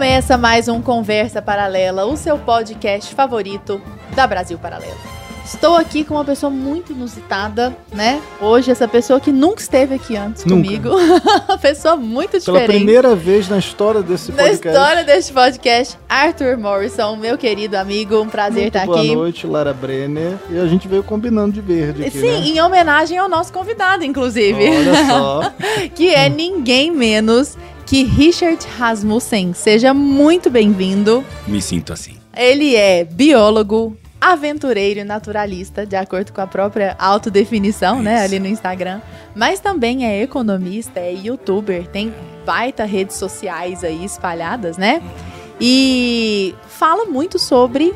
Começa mais um Conversa Paralela, o seu podcast favorito da Brasil Paralelo. Estou aqui com uma pessoa muito inusitada, né? Hoje, essa pessoa que nunca esteve aqui antes Nunca. comigo. uma pessoa muito Pela diferente. primeira vez na história desse Na podcast. história deste podcast, Arthur Morrison, meu querido amigo, um prazer Muito estar boa aqui. noite, Lara Brenner. E a gente veio combinando de verde aqui, Sim, né? em homenagem ao nosso convidado, inclusive. Olha só. que é ninguém menos que Richard Rasmussen. Seja muito bem-vindo. Me sinto assim. Ele é biólogo, aventureiro e naturalista, de acordo com a própria autodefinição, né, Isso. ali no Instagram. Mas também é economista, é youtuber, tem baita redes sociais aí espalhadas, né? E fala muito sobre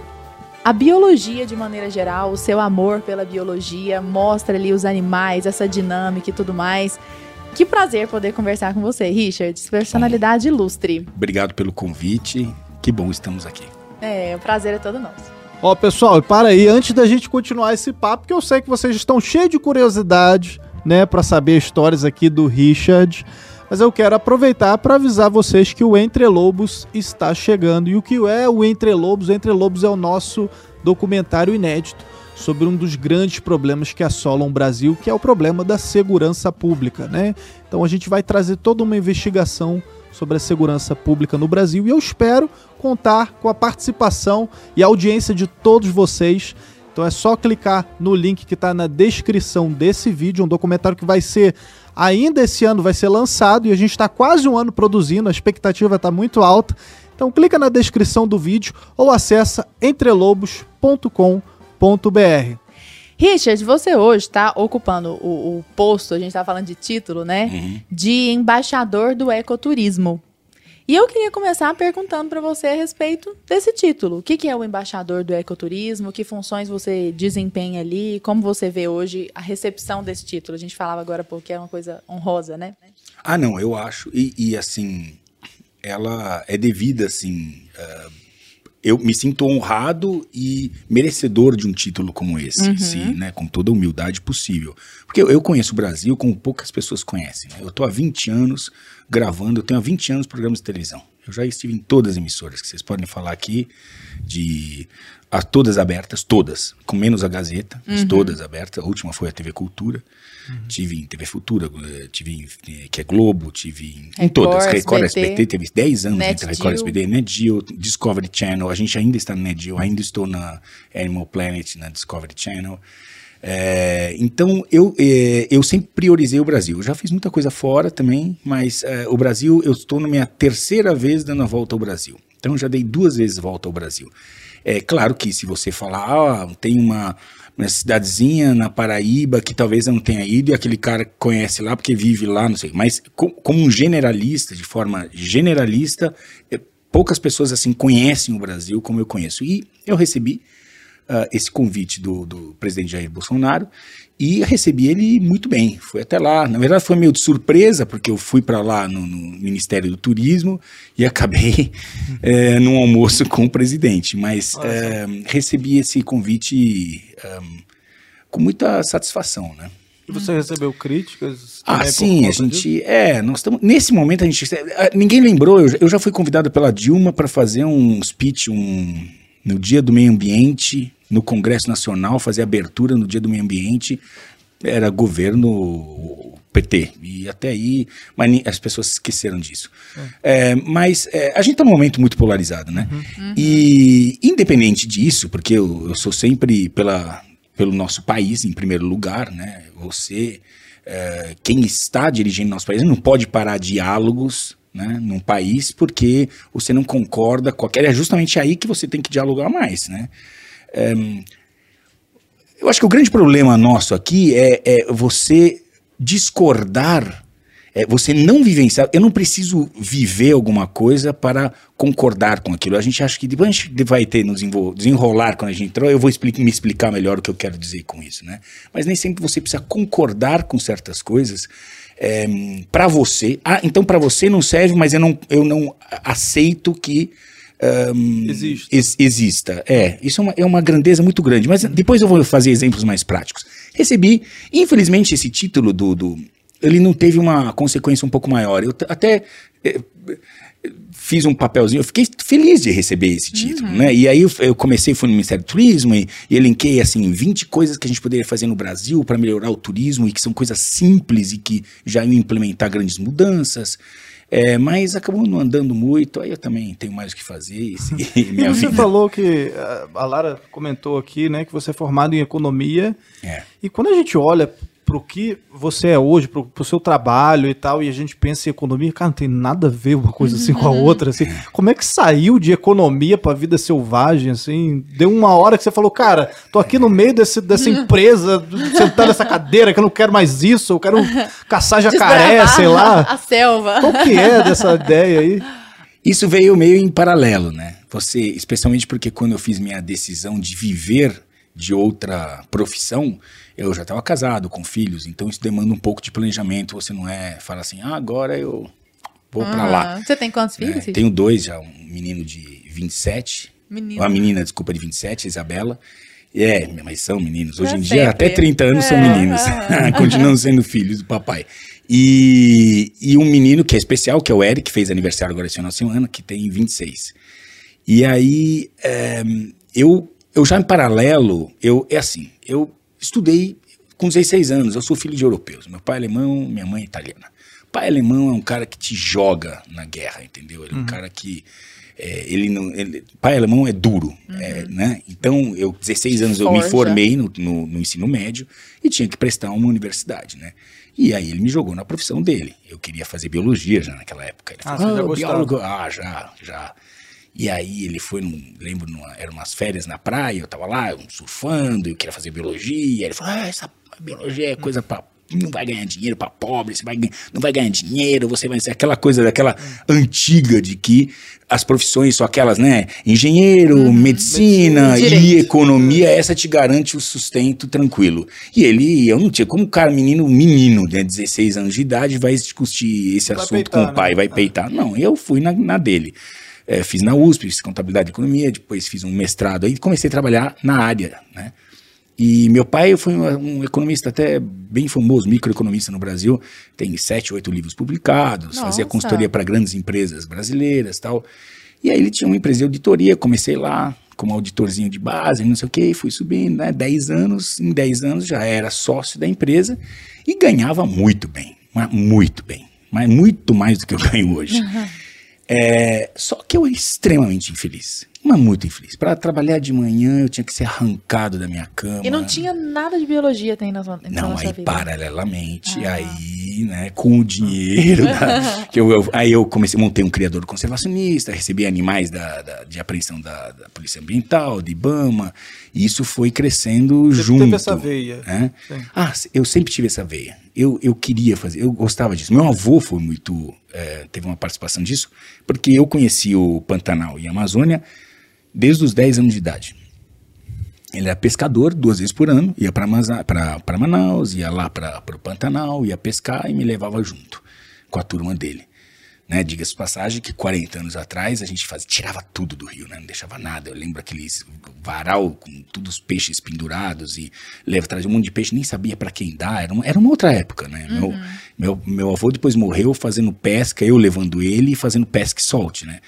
a biologia de maneira geral, o seu amor pela biologia, mostra ali os animais, essa dinâmica e tudo mais. Que prazer poder conversar com você, Richard, personalidade ilustre. Obrigado pelo convite. Que bom estamos aqui. É, o prazer é todo nosso. Ó, pessoal, para aí, antes da gente continuar esse papo, que eu sei que vocês estão cheios de curiosidade, né, para saber histórias aqui do Richard. Mas eu quero aproveitar para avisar vocês que o Entre Lobos está chegando. E o que é o Entre Lobos? O Entre Lobos é o nosso documentário inédito sobre um dos grandes problemas que assolam o Brasil, que é o problema da segurança pública, né? Então a gente vai trazer toda uma investigação sobre a segurança pública no Brasil e eu espero contar com a participação e a audiência de todos vocês. Então é só clicar no link que está na descrição desse vídeo, um documentário que vai ser ainda esse ano vai ser lançado e a gente está quase um ano produzindo, a expectativa está muito alta. Então clica na descrição do vídeo ou acessa entrelobos.com.br. Richard, você hoje está ocupando o, o posto, a gente está falando de título, né? Uhum. De embaixador do ecoturismo. E eu queria começar perguntando para você a respeito desse título. O que, que é o embaixador do ecoturismo? Que funções você desempenha ali? Como você vê hoje a recepção desse título? A gente falava agora porque é uma coisa honrosa, né? Ah, não, eu acho. E, e, assim, ela é devida, assim. ah, eu me sinto honrado e merecedor de um título como esse, Uhum. sim, né, com toda a humildade possível. Porque eu, eu conheço o Brasil como poucas pessoas conhecem. né? Eu tô há 20 anos gravando, eu tenho há 20 anos programas de televisão. Eu já estive em todas as emissoras que vocês podem falar aqui, de a todas abertas, todas, com menos a Gazeta, Uhum. todas abertas. A última foi a TV Cultura. Tive em TV Futura, tive em, eh, que é Globo, tive em, em todas. Record, SBT, SBT, teve 10 anos Net entre Record, Geo. SBT, Net Geo, Discovery Channel. A gente ainda está no Net Geo, ainda estou na Animal Planet, na Discovery Channel. É, então, eu, é, eu sempre priorizei o Brasil. Eu já fiz muita coisa fora também, mas é, o Brasil, eu estou na minha terceira vez dando a volta ao Brasil. Então, eu já dei duas vezes volta ao Brasil. É claro que se você falar, ah, tem uma, uma cidadezinha na Paraíba que talvez não tenha ido e aquele cara conhece lá porque vive lá, não sei. Mas co- como um generalista, de forma generalista, é, poucas pessoas assim conhecem o Brasil como eu conheço. E eu recebi ah, esse convite do, do presidente Jair Bolsonaro e recebi ele muito bem. Fui até lá. Na verdade, foi meio de surpresa, porque eu fui para lá no, no Ministério do Turismo e acabei eh, num almoço com o presidente. Mas eh, recebi esse convite ah, com muita satisfação, né? E você recebeu críticas? Ah, sim, a conta disso? gente. É, nós estamos. Nesse momento a gente. Ninguém lembrou, eu, já- eu já fui convidado pela Dilma para fazer um speech um, no Dia do Meio Ambiente, no Congresso Nacional, fazer abertura no Dia do Meio Ambiente. Era governo PT. E até aí. Mas as pessoas esqueceram disso. É, mas é, a gente está num momento muito polarizado, né? E independente disso, porque eu, eu sou sempre pela, pelo nosso país em primeiro lugar, né? Você, é, quem está dirigindo nosso país, não pode parar diálogos né, num país porque você não concorda com aquela. É justamente aí que você tem que dialogar mais, né? É, eu acho que o grande problema nosso aqui é, é você discordar, é você não vivenciar. Eu não preciso viver alguma coisa para concordar com aquilo. A gente acha que depois a gente vai ter nos desenrolar quando a gente entrou. Eu vou me explicar melhor o que eu quero dizer com isso, né? Mas nem sempre você precisa concordar com certas coisas para você. Ah, então para você não serve, mas eu não, eu não aceito que Existe. ex- exista. É, isso é uma, é uma grandeza muito grande. Mas depois eu vou fazer exemplos mais práticos. Recebi, infelizmente, esse título do. do ele não teve uma consequência um pouco maior. Eu até eh, fiz um papelzinho, eu fiquei feliz de receber esse título, né? E aí eu, eu comecei, fui no Ministério do Turismo e, e elenquei, assim, 20 coisas que a gente poderia fazer no Brasil para melhorar o turismo e que são coisas simples e que já iam implementar grandes mudanças. É, mas acabou não andando muito, aí eu também tenho mais o que fazer e, minha Você vida. falou que a Lara comentou aqui, né, que você é formado em economia. É. E quando a gente olha pro que você é hoje, pro, pro seu trabalho e tal, e a gente pensa em economia, cara, não tem nada a ver uma coisa assim com a outra, assim. Como é que saiu de economia pra vida selvagem, assim? Deu uma hora que você falou, cara, tô aqui no meio desse, dessa empresa, sentado nessa cadeira, que eu não quero mais isso, eu quero caçar jacaré, sei lá. A selva. Qual que é dessa ideia aí? Isso veio meio em paralelo, né? Você, especialmente porque quando eu fiz minha decisão de viver de outra profissão, eu já estava casado, com filhos, então isso demanda um pouco de planejamento. Você não é, fala assim, ah, agora eu vou pra lá. Ah, Você tem quantos né? filhos? Cid? Tenho dois já, um menino de 27, Menino. uma menina, desculpa, de 27, a Isabela. É, mas são meninos. Hoje Pra em dia, sempre. até 30 anos são É, meninos. ah. Continuam sendo filhos do papai. E, e um menino que é especial, que é o Eric, que fez aniversário agora esse final de semana, que tem 26. E aí, é, eu, eu já em paralelo, eu, é assim, eu estudei com 16 anos, eu sou filho de europeus. Meu pai é alemão, minha mãe é italiana. Pai alemão é um cara que te joga na guerra, entendeu? Ele é um cara que. é, ele não. Ele, pai alemão é duro, é, né? Então, eu, 16 anos, eu me Forja. formei no, no, no ensino médio e tinha que prestar uma universidade, né? E aí ele me jogou na profissão dele. Eu queria fazer biologia já naquela época. Ele Ah, falou, você já "Ah, gostava." biólogo, ah, já, já. E aí ele foi, num, lembro, numa, eram umas férias na praia, eu tava lá surfando, eu queria fazer biologia. Ele falou, ah, essa biologia é coisa pra. Não vai ganhar dinheiro pra pobre, você vai, não vai ganhar dinheiro, você vai ser aquela coisa daquela antiga de que as profissões são aquelas, né? Engenheiro, medicina Medicina. e economia, essa te garante o sustento tranquilo. E ele, eu não tinha, como um cara, menino, menino, né, 16 anos de idade, vai discutir esse Vai assunto peitar, com o pai, né? vai peitar. Não, eu fui na, na dele. É, fiz na USP, fiz contabilidade e economia, depois fiz um mestrado aí, comecei a trabalhar na área, né? E meu pai foi um, um economista até bem famoso, microeconomista no Brasil, tem sete, oito livros publicados, fazia Nossa. consultoria para grandes empresas brasileiras tal. E aí ele tinha uma empresa de auditoria, comecei lá como auditorzinho de base, não sei o que, fui subindo, né? 10 anos, em 10 anos já era sócio da empresa e ganhava muito bem, muito bem, mas muito mais do que eu ganho hoje. É, só que eu era extremamente infeliz, mas muito infeliz. Para trabalhar de manhã eu tinha que ser arrancado da minha cama. E não tinha nada de biologia tem na sua, então, Não, na aí vida. paralelamente, Ah. aí, né, com o dinheiro, da- que eu, eu- aí eu comecei, montei um criador conservacionista, recebi animais da, da- de apreensão da, da Polícia Ambiental, de IBAMA, e isso foi crescendo Você junto. teve essa veia. né? Ah, eu sempre tive essa veia. Eu, eu queria fazer, eu gostava disso. Meu avô foi muito, é, teve uma participação disso, porque eu conheci o Pantanal e a Amazônia desde os 10 anos de idade. Ele era pescador duas vezes por ano, ia para Manaus, ia lá para o Pantanal, ia pescar e me levava junto com a turma dele. Né? Diga-se passagem que 40 anos atrás a gente fazia, tirava tudo do rio, né? não deixava nada. Eu lembro aqueles varal com todos os peixes pendurados e leva trazia um monte de peixe, nem sabia para quem dar. Era uma, era uma outra época, né? Meu, meu, meu avô depois morreu fazendo pesca, eu levando ele e fazendo pesca e solte, né?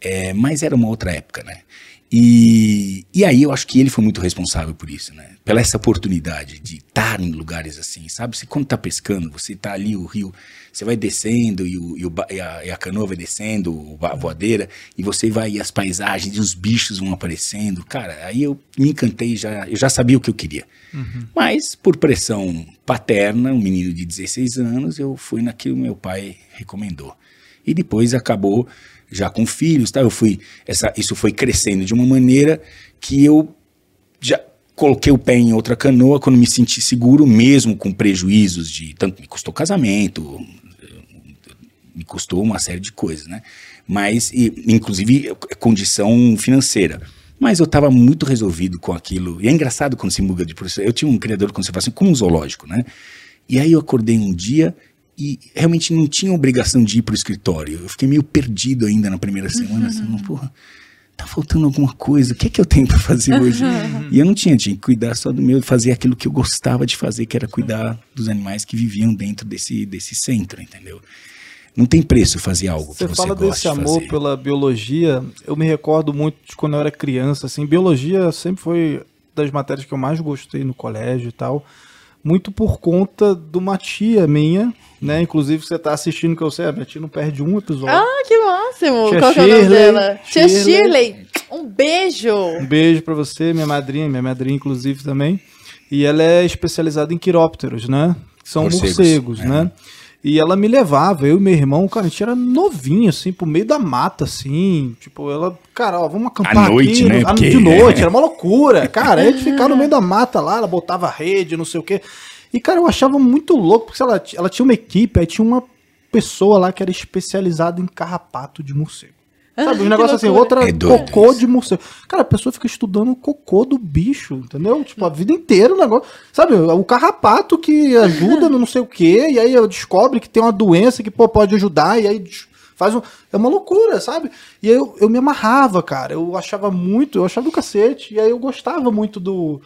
É, mas era uma outra época, né? E, e aí eu acho que ele foi muito responsável por isso, né? Pela essa oportunidade de estar em lugares assim, sabe? Você quando tá pescando, você tá ali, o rio, você vai descendo e, o, e, o e a, e a canoa vai descendo, a voadeira, e você vai, e as paisagens, e os bichos vão aparecendo. Cara, aí eu me encantei, já, eu já sabia o que eu queria. Mas, por pressão paterna, um menino de 16 anos, eu fui naquilo que meu pai recomendou. E depois acabou já com filhos, tá? Eu fui essa isso foi crescendo de uma maneira que eu já coloquei o pé em outra canoa quando me senti seguro, mesmo com prejuízos de tanto me custou casamento, me custou uma série de coisas, né? Mas e, inclusive condição financeira. Mas eu estava muito resolvido com aquilo. E é engraçado quando se muda de profissão. Eu tinha um criador de conservação como um zoológico, né? E aí eu acordei um dia e realmente não tinha obrigação de ir para o escritório. Eu fiquei meio perdido ainda na primeira semana, assim, porra, tá faltando alguma coisa, o que é que eu tenho para fazer hoje? e eu não tinha, tinha que cuidar só do meu, fazer aquilo que eu gostava de fazer, que era cuidar dos animais que viviam dentro desse, desse centro, entendeu? Não tem preço fazer algo Você que você fala gosta desse de amor fazer. pela biologia. Eu me recordo muito de quando eu era criança. Assim, biologia sempre foi das matérias que eu mais gostei no colégio e tal. Muito por conta de uma tia minha, né? Inclusive você tá assistindo que eu sei, a minha tia não perde um episódio. Ah, que máximo! Tia Qual que é o nome Shirley, dela? Tia Shirley. Shirley! Um beijo! Um beijo pra você, minha madrinha, minha madrinha inclusive também. E ela é especializada em quirópteros, né? Que são Morcegos, morcegos, é. né? E ela me levava, eu e meu irmão, cara, a gente era novinho, assim, pro meio da mata, assim. Tipo, ela, cara, ó, vamos acampar À noite, aqui. né? no- Porque- De noite, era uma loucura. Cara, a gente ficava no meio da mata lá, ela botava rede, não sei o quê. E, cara, eu achava muito louco, porque lá, ela tinha uma equipe, aí tinha uma pessoa lá que era especializada em carrapato de morcego. Sabe, um negócio assim, outra É cocô isso. de morcego. Cara, a pessoa fica estudando o cocô do bicho, entendeu? Tipo, a vida inteira o negócio. Sabe, o carrapato que ajuda no não sei o quê, e aí descobre que tem uma doença que pô, pode ajudar, e aí faz um. É uma loucura, sabe? E aí eu, eu me amarrava, cara. Eu achava muito, eu achava do cacete. E aí eu gostava muito do.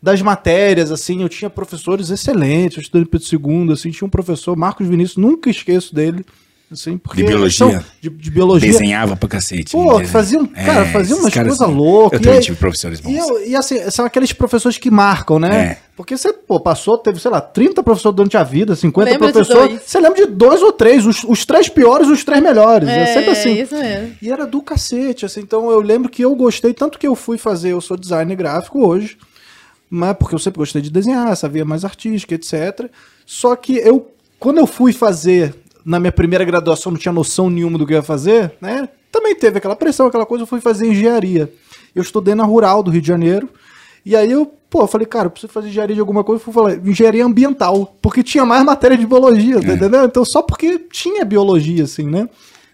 Das matérias, assim, eu tinha professores excelentes, eu estudei Pedro II, assim, tinha um professor, Marcos Vinícius, nunca esqueço dele, assim, porque... De biologia? são- de, de biologia. Desenhava pra cacete. Pô, né? faziam, cara, faziam esses umas coisas loucas. Eu E também aí- tive professores bons. E, eu- e assim, são aqueles professores que marcam, né? É. Porque você, pô, passou, teve, sei lá, 30 professores durante a vida, 50 Lembra de professores. Você lembra de dois ou três, os, os três piores os três melhores. É, sempre assim. isso mesmo. E era do cacete, assim. Então eu lembro que eu gostei, tanto que eu fui fazer, eu sou designer gráfico hoje, mas porque eu sempre gostei de desenhar, sabia mais artística, etc. Só que eu, quando eu fui fazer, na minha primeira graduação, não tinha noção nenhuma do que eu ia fazer, né? Também teve aquela pressão, aquela coisa, eu fui fazer engenharia. Eu estudei na Rural do Rio de Janeiro, e aí eu, pô, eu falei, cara, eu preciso fazer engenharia de alguma coisa, eu fui falar, engenharia ambiental, porque tinha mais matéria de biologia, tá entendeu? Então só porque tinha biologia, assim, né?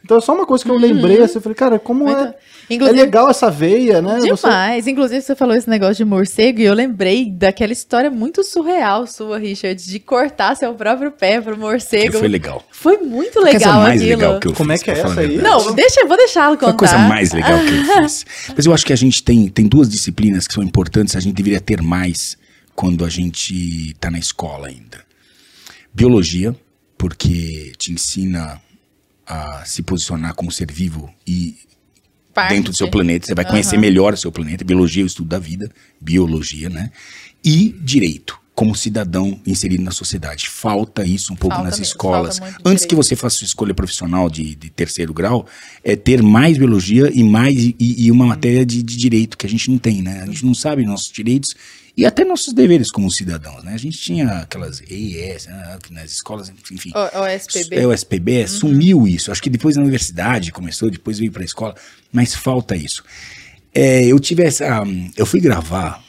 Então é só uma coisa que eu lembrei, assim, eu falei, cara, como Muito- é, Inclusive- é legal essa veia, né? Você- Demais. Inclusive, você falou esse negócio de morcego e eu lembrei daquela história muito surreal sua, Richard, de cortar seu próprio pé pro morcego. Que foi legal. Foi muito Foi a legal coisa mais aquilo. legal que eu Como é fiz, que é pra falar essa aí? Não, deixa, vou deixá-lo Foi contar. a coisa mais legal que eu fiz. Mas eu acho que a gente tem, tem duas disciplinas que são importantes, a gente deveria ter mais quando a gente está na escola ainda. Biologia, porque te ensina a se posicionar como ser vivo e Parte. dentro do seu planeta. Você vai conhecer Aham. melhor o seu planeta. Biologia é o estudo da vida, biologia, né? E direito, como cidadão inserido na sociedade. Falta isso um pouco Falta nas mesmo, escolas. Antes que você faça sua escolha profissional de, de terceiro grau, é ter mais biologia e mais e, e uma matéria de, de direito que a gente não tem, né? A gente não sabe nossos direitos e até nossos deveres como cidadãos, né? A gente tinha aquelas EIS, né, que nas escolas, enfim. O, o SPB. É o SPB, sumiu isso. Acho que depois na universidade começou, depois veio para a escola, mas falta isso. É, eu tive essa. hum, Eu fui gravar,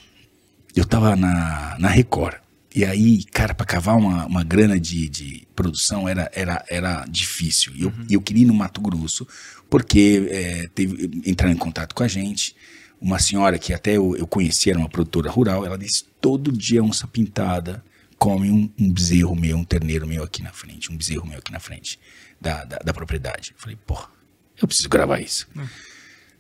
eu tava na, na Record. E aí, cara, para cavar uma, uma grana de, de produção era, era, era difícil. E eu, Uhum. eu queria ir no Mato Grosso, porque é, teve, entraram em contato com a gente. Uma senhora que até eu, eu conheci, era uma produtora rural, ela disse: todo dia onça pintada come um, um bezerro meu, um terneiro meu aqui na frente, um bezerro meu aqui na frente da, da, da propriedade. Eu falei, pô, eu preciso gravar isso.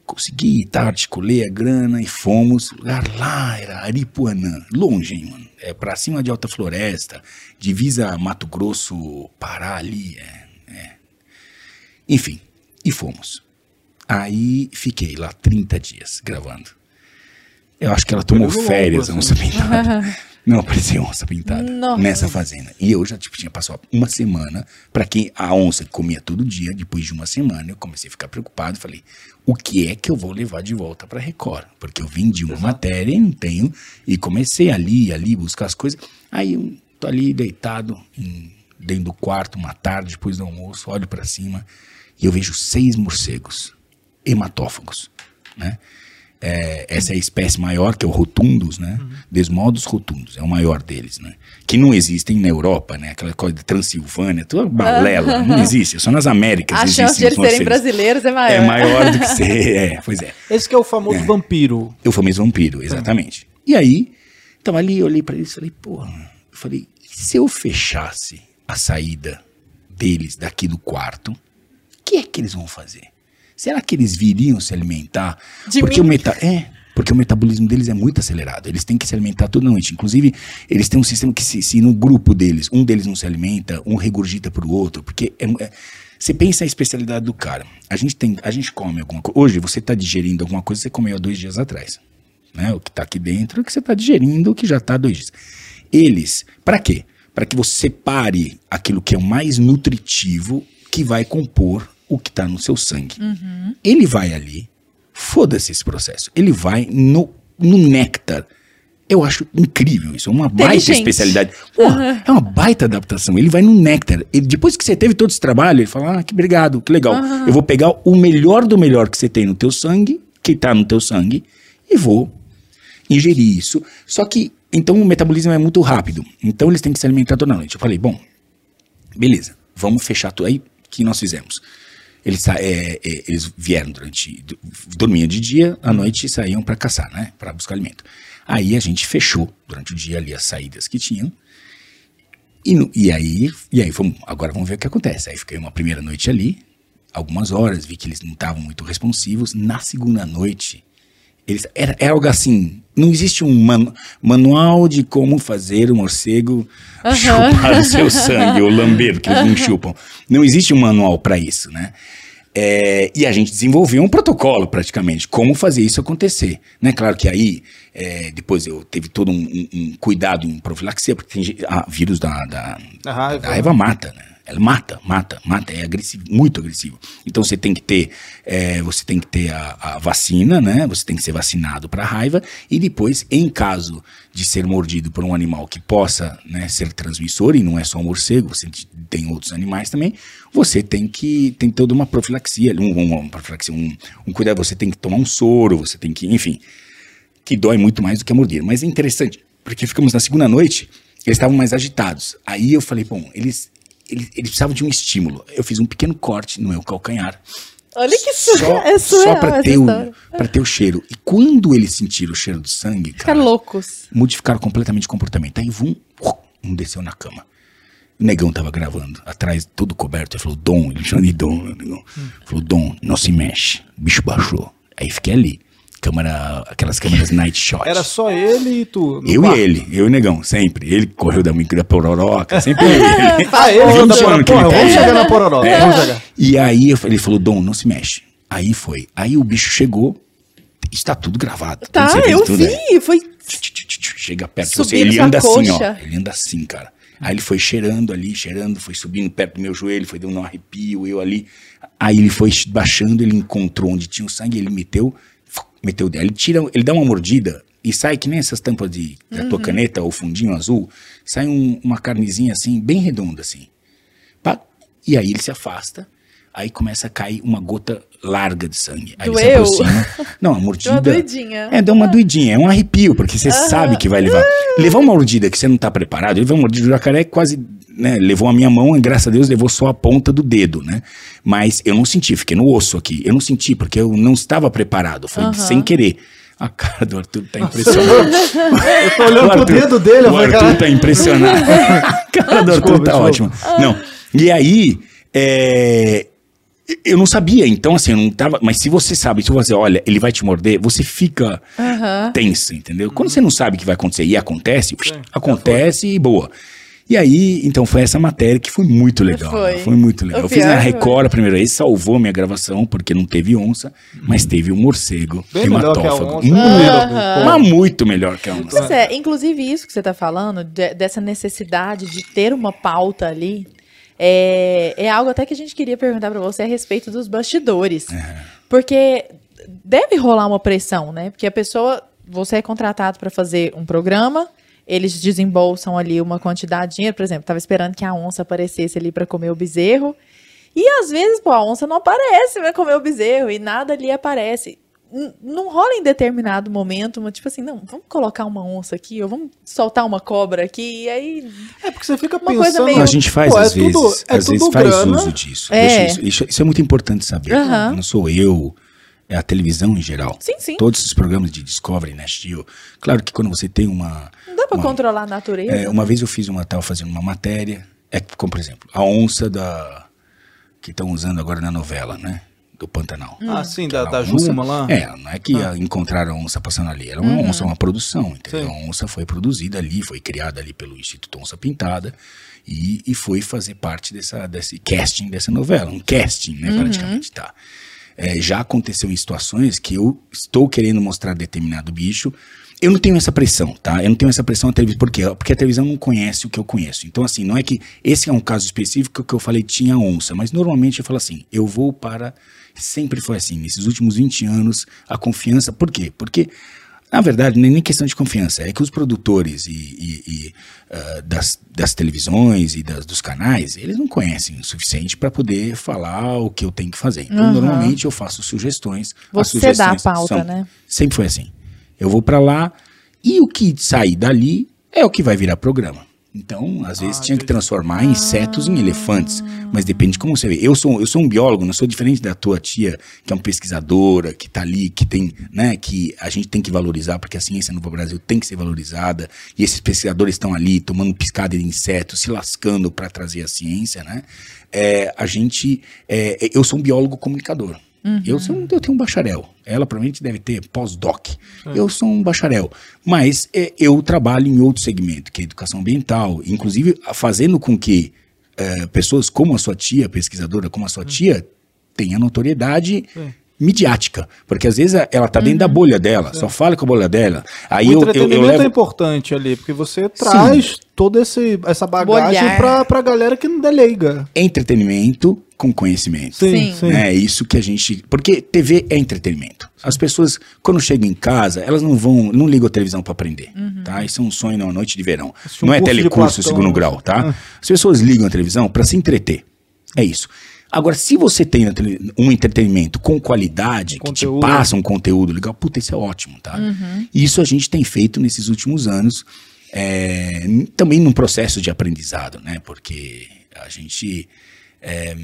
Consegui, tá, articulei a grana e fomos. Lugar lá era Aripuanã, longe, hein, mano. É pra cima de Alta Floresta, divisa Mato Grosso, Pará ali, é, é. Enfim, e fomos. Aí fiquei lá 30 dias gravando. Eu acho que ela tomou férias, a longo, onça pintada. Não apareceu onça pintada Nossa. nessa fazenda. E eu já tipo, tinha passado uma semana, pra quem a onça que comia todo dia, depois de uma semana eu comecei a ficar preocupado e falei: o que é que eu vou levar de volta pra Record? Porque eu vendi uma matéria e não tenho. E comecei ali ali buscar as coisas. Aí eu tô ali deitado em- dentro do quarto, uma tarde depois do almoço, olho pra cima e eu vejo seis morcegos hematófagos, né? É, essa é a espécie maior, que é o rotundus, né? Desmodos rotundos, é o maior deles, né? Que não existem na Europa, né? Aquela coisa de Transilvânia, toda balela, não existe, é só nas Américas A existem chance de eles serem brasileiros é maior. É maior do que ser, é, pois é. Esse que é o famoso vampiro. Eu famoso vampiro, exatamente. E aí, então ali eu olhei pra eles e falei, porra, eu falei, e se eu fechasse a saída deles daqui do quarto, o que é que eles vão fazer? Será que eles viriam se alimentar? De porque mim? o meta é, porque o metabolismo deles é muito acelerado. Eles têm que se alimentar toda noite. Inclusive, eles têm um sistema que se, se no grupo deles, um deles não se alimenta, um regurgita pro outro, porque é, é- você pensa a especialidade do cara. A gente tem, a gente come alguma coisa. Hoje você está digerindo alguma coisa que você comeu há dois dias atrás. Né? O que está aqui dentro, é o que você está digerindo, o que já está há dois dias. Eles, para quê? Para que você separe aquilo que é o mais nutritivo que vai compor o que está no seu sangue. Ele vai ali, foda-se esse processo. Ele vai no, no néctar. Eu acho incrível isso. É uma baita especialidade. Porra, É uma baita adaptação. Ele vai no néctar. Ele, depois que você teve todo esse trabalho, ele fala: Ah, que obrigado, que legal. Eu vou pegar o melhor do melhor que você tem no teu sangue, que está no teu sangue, e vou ingerir isso. Só que, então, o metabolismo é muito rápido. Então, eles têm que se alimentar toda noite. Eu falei, bom, beleza, vamos fechar tudo. Aí, que nós fizemos? Eles, é, é, eles vieram durante. do- Dormiam de dia, à noite saíam para caçar, né? Para buscar alimento. Aí a gente fechou durante o dia ali as saídas que tinham. E, e aí, e aí vamos, agora vamos ver o que acontece. Aí fiquei uma primeira noite ali, algumas horas, vi que eles não estavam muito responsivos. Na segunda noite, eles, era, era algo assim. Não existe um manu- manual de como fazer o morcego chupar o seu sangue, ou lamber, que eles não chupam. Não existe um manual para isso, né? É, e a gente desenvolveu um protocolo, praticamente, como fazer isso acontecer. Né? Claro que aí, é, depois eu teve todo um, um- um cuidado em profilaxia, porque tem ah, vírus da, da, Da raiva. da raiva mata, né? Ela mata, mata, mata, é agressivo, muito agressivo. Então você tem que ter, é, você tem que ter a, a vacina, né? Você tem que ser vacinado para raiva e depois, em caso de ser mordido por um animal que possa né, ser transmissor e não é só um morcego, você tem outros animais também, você tem que tem toda uma profilaxia, um, um, uma profilaxia, um, um cuidado. Você tem que tomar um soro, você tem que, enfim, que dói muito mais do que a mordida. Mas é interessante, porque ficamos na segunda noite, eles estavam mais agitados. Aí eu falei, bom, eles, eles, eles precisavam de um estímulo. Eu fiz um pequeno corte no meu calcanhar. Olha que Só, é só surreal pra, essa ter o, pra ter o cheiro. E quando eles sentiram o cheiro do sangue, Ficaram cara, loucos. modificaram completamente o comportamento. Aí vum, um desceu na cama. O negão tava gravando, atrás, todo coberto. Ele falou, Dom, ele chama de Dom, né, negão. Falou, Dom, não se mexe. O bicho baixou. Aí fiquei ali. Câmera, aquelas câmeras night shot. Era só ele e tu. Eu quarto. e ele, eu e o negão, sempre. Ele correu da micro da pororoca, sempre ele. Ah, ele Vinte da pororoca. ele Porra, vamos aí. chegar na pororoca. É. Vamos chegar. E aí eu falei- ele falou, Dom, não se mexe. Aí foi. Aí o bicho chegou, está tudo gravado. Tá, eu tudo, vi. Foi. Tch, tch, Chega perto de você, ele anda assim, ó. coxa. Ele anda assim, cara. Aí ele foi cheirando ali, cheirando, foi subindo perto do meu joelho, foi dando um arrepio, eu ali. Aí ele foi baixando, ele encontrou onde tinha o sangue, ele meteu, meteu o dedo. Ele tira, ele dá uma mordida e sai que nem essas tampas de da Uhum. tua caneta ou fundinho azul, sai um- uma carnezinha assim, bem redonda assim. Pá, e aí ele se afasta, aí começa a cair uma gota larga de sangue. Aí ele se Doeu? aproxima. Não, a mordida. doidinha. É, dá uma doidinha, é um arrepio, porque você sabe que vai levar. Levar uma mordida que você não tá preparado, levar uma mordida do jacaré quase, né, levou a minha mão, e graças a Deus levou só a ponta do dedo, né? Mas eu não senti, fiquei no osso aqui. Eu não senti, porque eu não estava preparado, foi sem querer. A cara do Arthur tá impressionante. Eu tô olhando O pro Arthur- dedo dele, eu O Arthur cara. tá impressionado. a cara do Arthur Desculpa, tá desculpa. ótima. Não. E aí, é, eu não sabia, então assim, eu não tava. Mas se você sabe, se você olha, ele vai te morder, você fica tenso, entendeu? Quando você não sabe o que vai acontecer e acontece, acontece e boa. E aí, então foi essa matéria que foi muito legal. Foi. né? Foi muito legal. O Eu fiz na. Record a primeira vez, salvou minha gravação, porque não teve onça, mas teve um morcego Bem melhor que a hematófago. onça. Muito, mas muito melhor que a onça. Pois é, inclusive isso que você está falando, de- dessa necessidade de ter uma pauta ali, é, é algo até que a gente queria perguntar para você a respeito dos bastidores. Porque deve rolar uma pressão, né? Porque a pessoa, você é contratado para fazer um programa, eles desembolsam ali uma quantidade de dinheiro, por exemplo, estava esperando que a onça aparecesse ali para comer o bezerro. E às vezes, pô, a onça não aparece para comer o bezerro e nada ali aparece. Não rola em determinado momento, tipo assim, não, vamos colocar uma onça aqui, ou vamos soltar uma cobra aqui, e aí. É porque você fica Uma coisa pensando. meio- A gente faz Pô, é às vezes, tudo- é às vezes tudo faz grana. uso disso. É. Isso, isso, isso é muito importante saber. Não sou eu, é a televisão em geral. Sim, sim. Todos esses programas de Discovery, Nash Geo. Claro que quando você tem uma. Não dá pra uma- controlar a natureza. é, uma vez eu fiz uma, tava fazendo uma matéria, é como por exemplo, a onça da que estão usando agora na novela, né? do Pantanal. Ah, sim, da, da onça- Juma lá. É, não é que Ah. ah, encontraram a onça passando ali. Era uma Uhum. onça, uma produção, entendeu? Sim. A onça foi produzida ali, foi criada ali pelo Instituto Onça Pintada e, e foi fazer parte dessa, desse casting dessa novela. Um casting, né, Uhum. praticamente, tá? É, já aconteceu em situações que eu estou querendo mostrar determinado bicho. Eu não tenho essa pressão, tá? Eu não tenho essa pressão na televisão. Por quê? Porque a televisão não conhece o que eu conheço. Então, assim, não é que esse é um caso específico que eu falei tinha onça, mas normalmente eu falo assim, eu vou para. Sempre foi assim, nesses últimos 20 anos, a confiança. Por quê? Porque, na verdade, não é nem questão de confiança, é que os produtores e, e- e, ah, das, das televisões e das, dos canais, eles não conhecem o suficiente para poder falar o que eu tenho que fazer. Então, Aham. normalmente eu faço sugestões. Você dá a sugestões pauta, são- né? Sempre foi assim. Eu vou pra lá e o que sair dali é o que vai virar programa. Então, às vezes, tinha que transformar insetos em elefantes. Mas depende de como você vê. Eu sou, eu sou um biólogo, não sou diferente da tua tia, que é uma pesquisadora, que tá ali, que tem, né, que a gente tem que valorizar, porque a ciência no Brasil tem que ser valorizada. E esses pesquisadores estão ali tomando piscada de insetos, se lascando para trazer a ciência, né? É, a gente. é, eu sou um biólogo comunicador. Eu, sou, eu tenho um bacharel. Ela provavelmente deve ter pós-doc. Eu sou um bacharel. Mas é, eu trabalho em outro segmento, que é educação ambiental. Inclusive, fazendo com que é, pessoas como a sua tia, pesquisadora como a sua tia, tenham notoriedade midiática. Porque às vezes ela tá dentro da bolha dela, só fala com a bolha dela. Aí o eu, eu, entretenimento eu levo. é importante ali, porque você traz toda esse, essa bagagem Bolhar. pra, pra galera que não é leiga. entretenimento com conhecimento. Sim. É isso que a gente. Porque TV é entretenimento. As pessoas, quando chegam em casa, elas não vão, não ligam a televisão para aprender. Tá? Isso é um sonho na noite de verão. Um não é telecurso segundo grau, tá? As pessoas ligam a televisão para se entreter. É isso. Agora, se você tem um entretenimento com qualidade, que te Conteúdo. passa um conteúdo legal, puta, isso é ótimo, tá? Isso a gente tem feito nesses últimos anos, é, também num processo de aprendizado, né? Porque a gente é,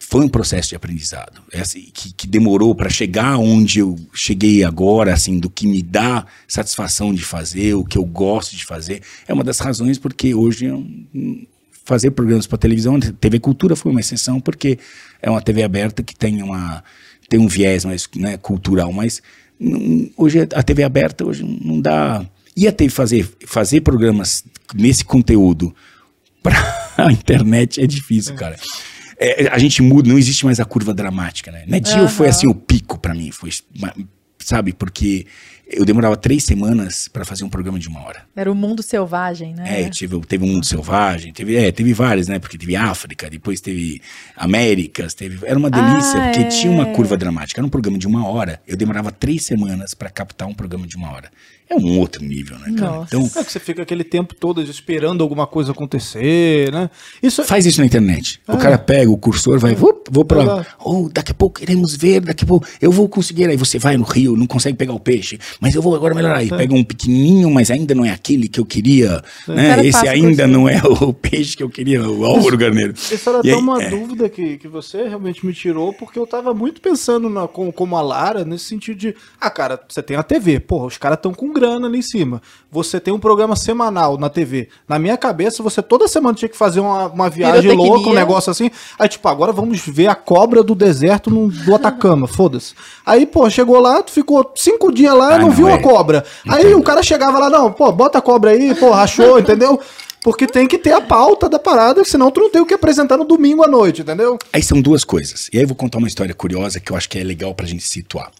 foi um processo de aprendizado é assim, que, que demorou para chegar onde eu cheguei agora, assim, do que me dá satisfação de fazer, o que eu gosto de fazer. É uma das razões porque hoje eu, hum, fazer programas para televisão, TV Cultura foi uma exceção porque é uma TV aberta que tem uma tem um viés mais né, cultural, mas não- hoje a TV aberta hoje não dá. Ia ter fazer fazer programas nesse conteúdo para a internet é difícil, cara. É, a gente muda, não existe mais a curva dramática, né? Netinho foi assim o pico para mim, foi sabe? Porque eu demorava três semanas para fazer um programa de uma hora. Era o mundo selvagem, né? É, tive, teve um mundo selvagem, teve, é, teve vários, né? Porque teve África, depois teve Américas, teve, era uma delícia, Ah, porque é. tinha uma curva dramática. Era um programa de uma hora, eu demorava três semanas para captar um programa de uma hora. É um outro nível, né, cara? Nossa. Então, É que você fica aquele tempo todo esperando alguma coisa acontecer, né? Isso faz isso na internet. Ah. O cara pega o cursor, vai, vou, vou pra lá. Exato. Oh, daqui a pouco queremos ver, daqui a pouco eu vou conseguir. Aí você vai no rio, não consegue pegar o peixe, mas eu vou agora melhorar. Aí pega um pequenininho, mas ainda não é aquele que eu queria. O Né? Esse ainda não é o peixe que eu queria, o Álvaro Garneiro. Isso era E até aí, uma é. dúvida que, que você realmente me tirou, porque eu tava muito pensando na, com, como a Lara, nesse sentido de, ah, cara, você tem a TV, porra, os caras estão com grana ali em cima. Você tem um programa semanal na TV. Na minha cabeça, você toda semana tinha que fazer uma, uma viagem louca, um negócio assim. Aí, tipo, agora vamos ver a cobra do deserto no, do Atacama, foda-se. Aí, pô, chegou lá, tu ficou cinco dias lá Ah, não, não, viu é. a cobra. Aí o cara chegava lá, não, pô, bota a cobra aí, pô, rachou, entendeu? Porque tem que ter a pauta da parada, senão tu não tem o que apresentar no domingo à noite, entendeu? Aí são duas coisas. E aí eu vou contar uma história curiosa que eu acho que é legal pra gente situar.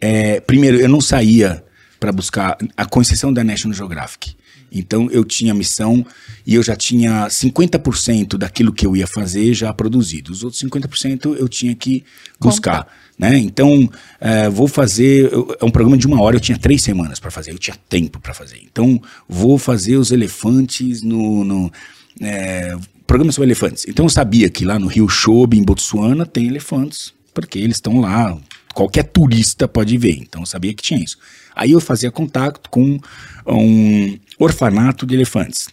É, primeiro, eu não saía para buscar a concessão da National Geographic. Então eu tinha missão e eu já tinha 50% daquilo que eu ia fazer já produzido. Os outros 50% eu tinha que buscar. Né? Então, é, vou fazer. É um programa de uma hora, eu tinha três semanas para fazer, eu tinha tempo para fazer. Então, vou fazer os elefantes no. no é, programa sobre elefantes. Então, eu sabia que lá no Rio Chobe, em Botsuana, tem elefantes, porque eles estão lá. Qualquer turista pode ver. Então, eu sabia que tinha isso. Aí eu fazia contato com um orfanato de elefantes.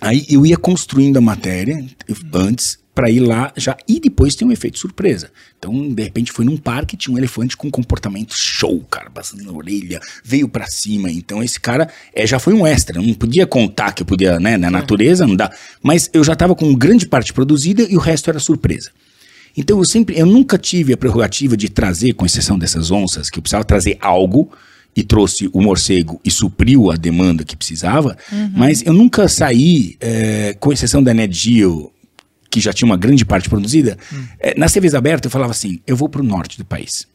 Aí eu ia construindo a matéria antes para ir lá já e depois tem um efeito surpresa. Então, de repente foi num parque tinha um elefante com comportamento show, cara, passando na orelha, veio para cima. Então esse cara é, já foi um extra, não podia contar que eu podia, né, na natureza não dá, mas eu já tava com grande parte produzida e o resto era surpresa. Então eu sempre, eu nunca tive a prerrogativa de trazer, com exceção dessas onças, que eu precisava trazer algo e trouxe o morcego e supriu a demanda que precisava, mas eu nunca saí, eh, com exceção da Net Geo, que já tinha uma grande parte produzida, eh, nas TVs abertas eu falava assim, eu vou para o norte do país.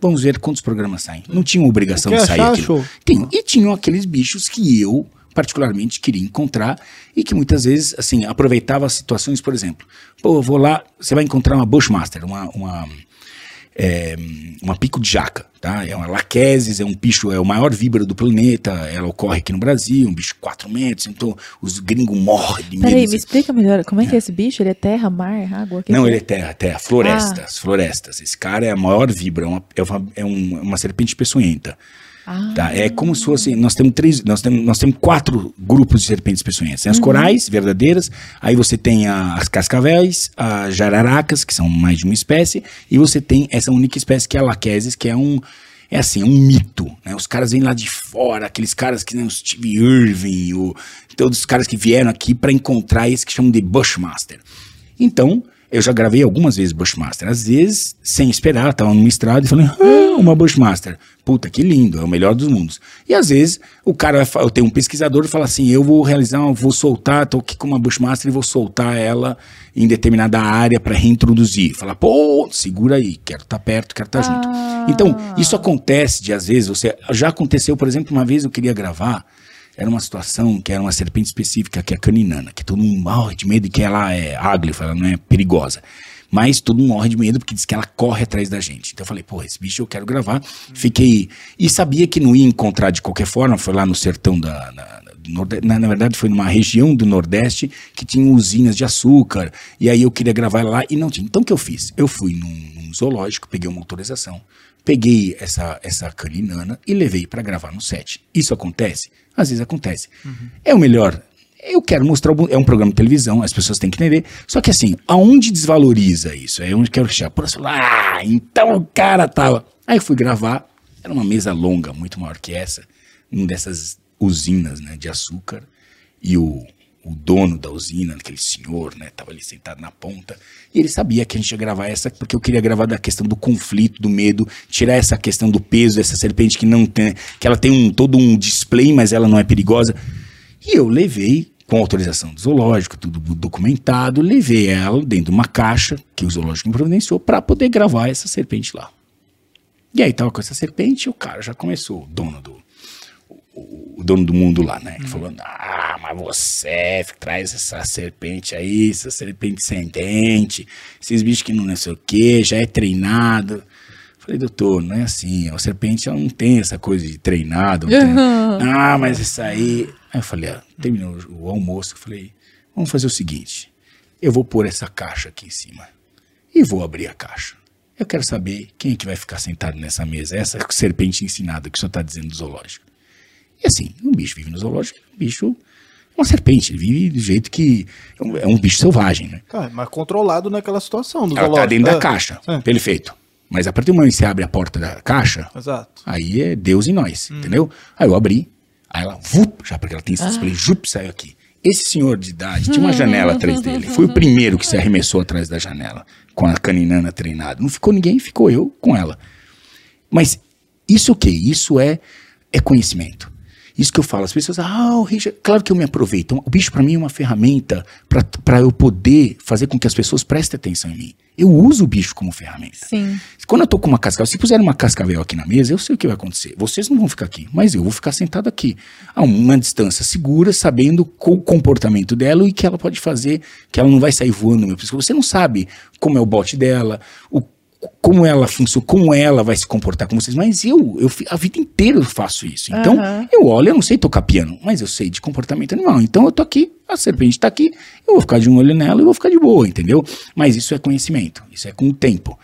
Vamos ver quantos programas saem. Não tinha obrigação de sair achar, aquilo. Tem, e tinham aqueles bichos que eu particularmente queria encontrar e que muitas vezes, assim, aproveitava as situações, por exemplo, pô, eu vou lá, você vai encontrar uma Bushmaster, uma, uma, é, uma pico de jaca, tá? É uma laquesis, é um bicho, é o maior víbaro do planeta, ela ocorre aqui no Brasil, um bicho de 4 metros, então os gringos morrem de medo. Peraí, me explica melhor. Como é que é esse bicho? Ele é terra, mar, água? Que Não, que ele é terra, terra, florestas, florestas. Esse cara é a maior vibra, é uma, é uma, é um- uma serpente peçonhenta. Ah. Tá? É como se fosse. Nós temos três. Nós temos, nós temos quatro grupos de serpentes peçonhentas. Tem as corais, verdadeiras. Aí você tem as cascavéis, as jararacas, que são mais de uma espécie. E você tem essa única espécie que é a laquesis, que é um. É assim, é um mito. Né? Os caras vêm lá de fora, aqueles caras que nem o Steve Irving, o, todos os caras que vieram aqui para encontrar esse que chamam de Bushmaster. Então, eu já gravei algumas vezes Bushmaster. Às vezes, sem esperar, tava numa estrada e falei, ah, uma Bushmaster. Puta, que lindo, é o melhor dos mundos. E às vezes, o cara, eu tenho um pesquisador que fala assim, eu vou realizar, vou soltar, tô aqui com uma Bushmaster e vou soltar ela em determinada área para reintroduzir. Fala, pô, segura aí, quero estar perto, quero estar junto. Então, isso acontece de às vezes, você, já aconteceu, por exemplo, uma vez eu queria gravar, era uma situação que era uma serpente específica, que é a caninana, que todo mundo morre de medo que ela é áglifa, ela não é perigosa. Mas todo mundo morre de medo porque diz que ela corre atrás da gente. Então eu falei, pô, esse bicho eu quero gravar. Fiquei. E sabia que não ia encontrar de qualquer forma. Foi lá no sertão da. Norde- na, na verdade, foi numa região do Nordeste que tinha usinas de açúcar. E aí eu queria gravar lá e não tinha. Então o que eu fiz? Eu fui num, num zoológico, peguei uma autorização, peguei essa, essa caninana e levei para gravar no set. Isso acontece? Às vezes acontece. É o melhor. Eu quero mostrar, é um programa de televisão, as pessoas têm que entender. Só que assim, aonde desvaloriza isso? É onde eu quero chegar. Por exemplo, ah, então o cara tava. Aí eu fui gravar, era uma mesa longa, muito maior que essa, numa dessas usinas né, de açúcar. E o, o dono da usina, aquele senhor, né, tava ali sentado na ponta. E ele sabia que a gente ia gravar essa, porque eu queria gravar da questão do conflito, do medo, tirar essa questão do peso dessa serpente que não tem, que ela tem um, todo um display, mas ela não é perigosa. E eu levei, com autorização do zoológico, tudo documentado, levei ela dentro de uma caixa que o zoológico me providenciou para poder gravar essa serpente lá. E aí tava com essa serpente e o cara já começou, o dono do, o, o dono do mundo lá, né? Ele falou, ah, mas você traz essa serpente aí, essa serpente sem dente, esses bichos que não, não sei o que, já é treinado. Falei, doutor, não é assim, a serpente ela não tem essa coisa de treinado. não tem- ah, mas isso aí... Aí eu falei, ah, terminou o almoço, eu falei, vamos fazer o seguinte, eu vou pôr essa caixa aqui em cima e vou abrir a caixa. Eu quero saber quem é que vai ficar sentado nessa mesa, essa serpente ensinada que o senhor está dizendo do zoológico. E assim, um bicho vive no zoológico, um bicho é uma serpente, ele vive do jeito que é um, é um bicho selvagem, né? Tá, mas controlado naquela situação do Ela tá dentro da É, caixa, É. perfeito. Mas a partir do momento que você abre a porta da caixa, Exato. aí é Deus em nós, entendeu? Aí eu abri, aí ela, vup, já porque ela tem esse display, jup, saiu aqui. Esse senhor de idade tinha uma janela atrás dele. Foi o primeiro que se arremessou atrás da janela, com a caninana treinada. Não ficou ninguém, ficou eu com ela. Mas isso o quê? Isso é, é conhecimento. Isso que eu falo, as pessoas, ah, o Richard, claro que eu me aproveito. O bicho para mim é uma ferramenta para eu poder fazer com que as pessoas prestem atenção em mim. Eu uso o bicho como ferramenta. Sim. Quando eu tô com uma cascavel, se puser uma cascavel aqui na mesa, eu sei o que vai acontecer. Vocês não vão ficar aqui, mas eu vou ficar sentado aqui, a uma distância segura, sabendo o comportamento dela e o que ela pode fazer, que ela não vai sair voando no meu pescoço. Você não sabe como é o bote dela, o, como ela funciona, como ela vai se comportar com vocês, mas eu, eu a vida inteira eu faço isso. Então, Aham. eu olho, eu não sei tocar piano, mas eu sei de comportamento animal. Então eu tô aqui, a serpente tá aqui, eu vou ficar de um olho nela e vou ficar de boa, entendeu? Mas isso é conhecimento, isso é com o tempo.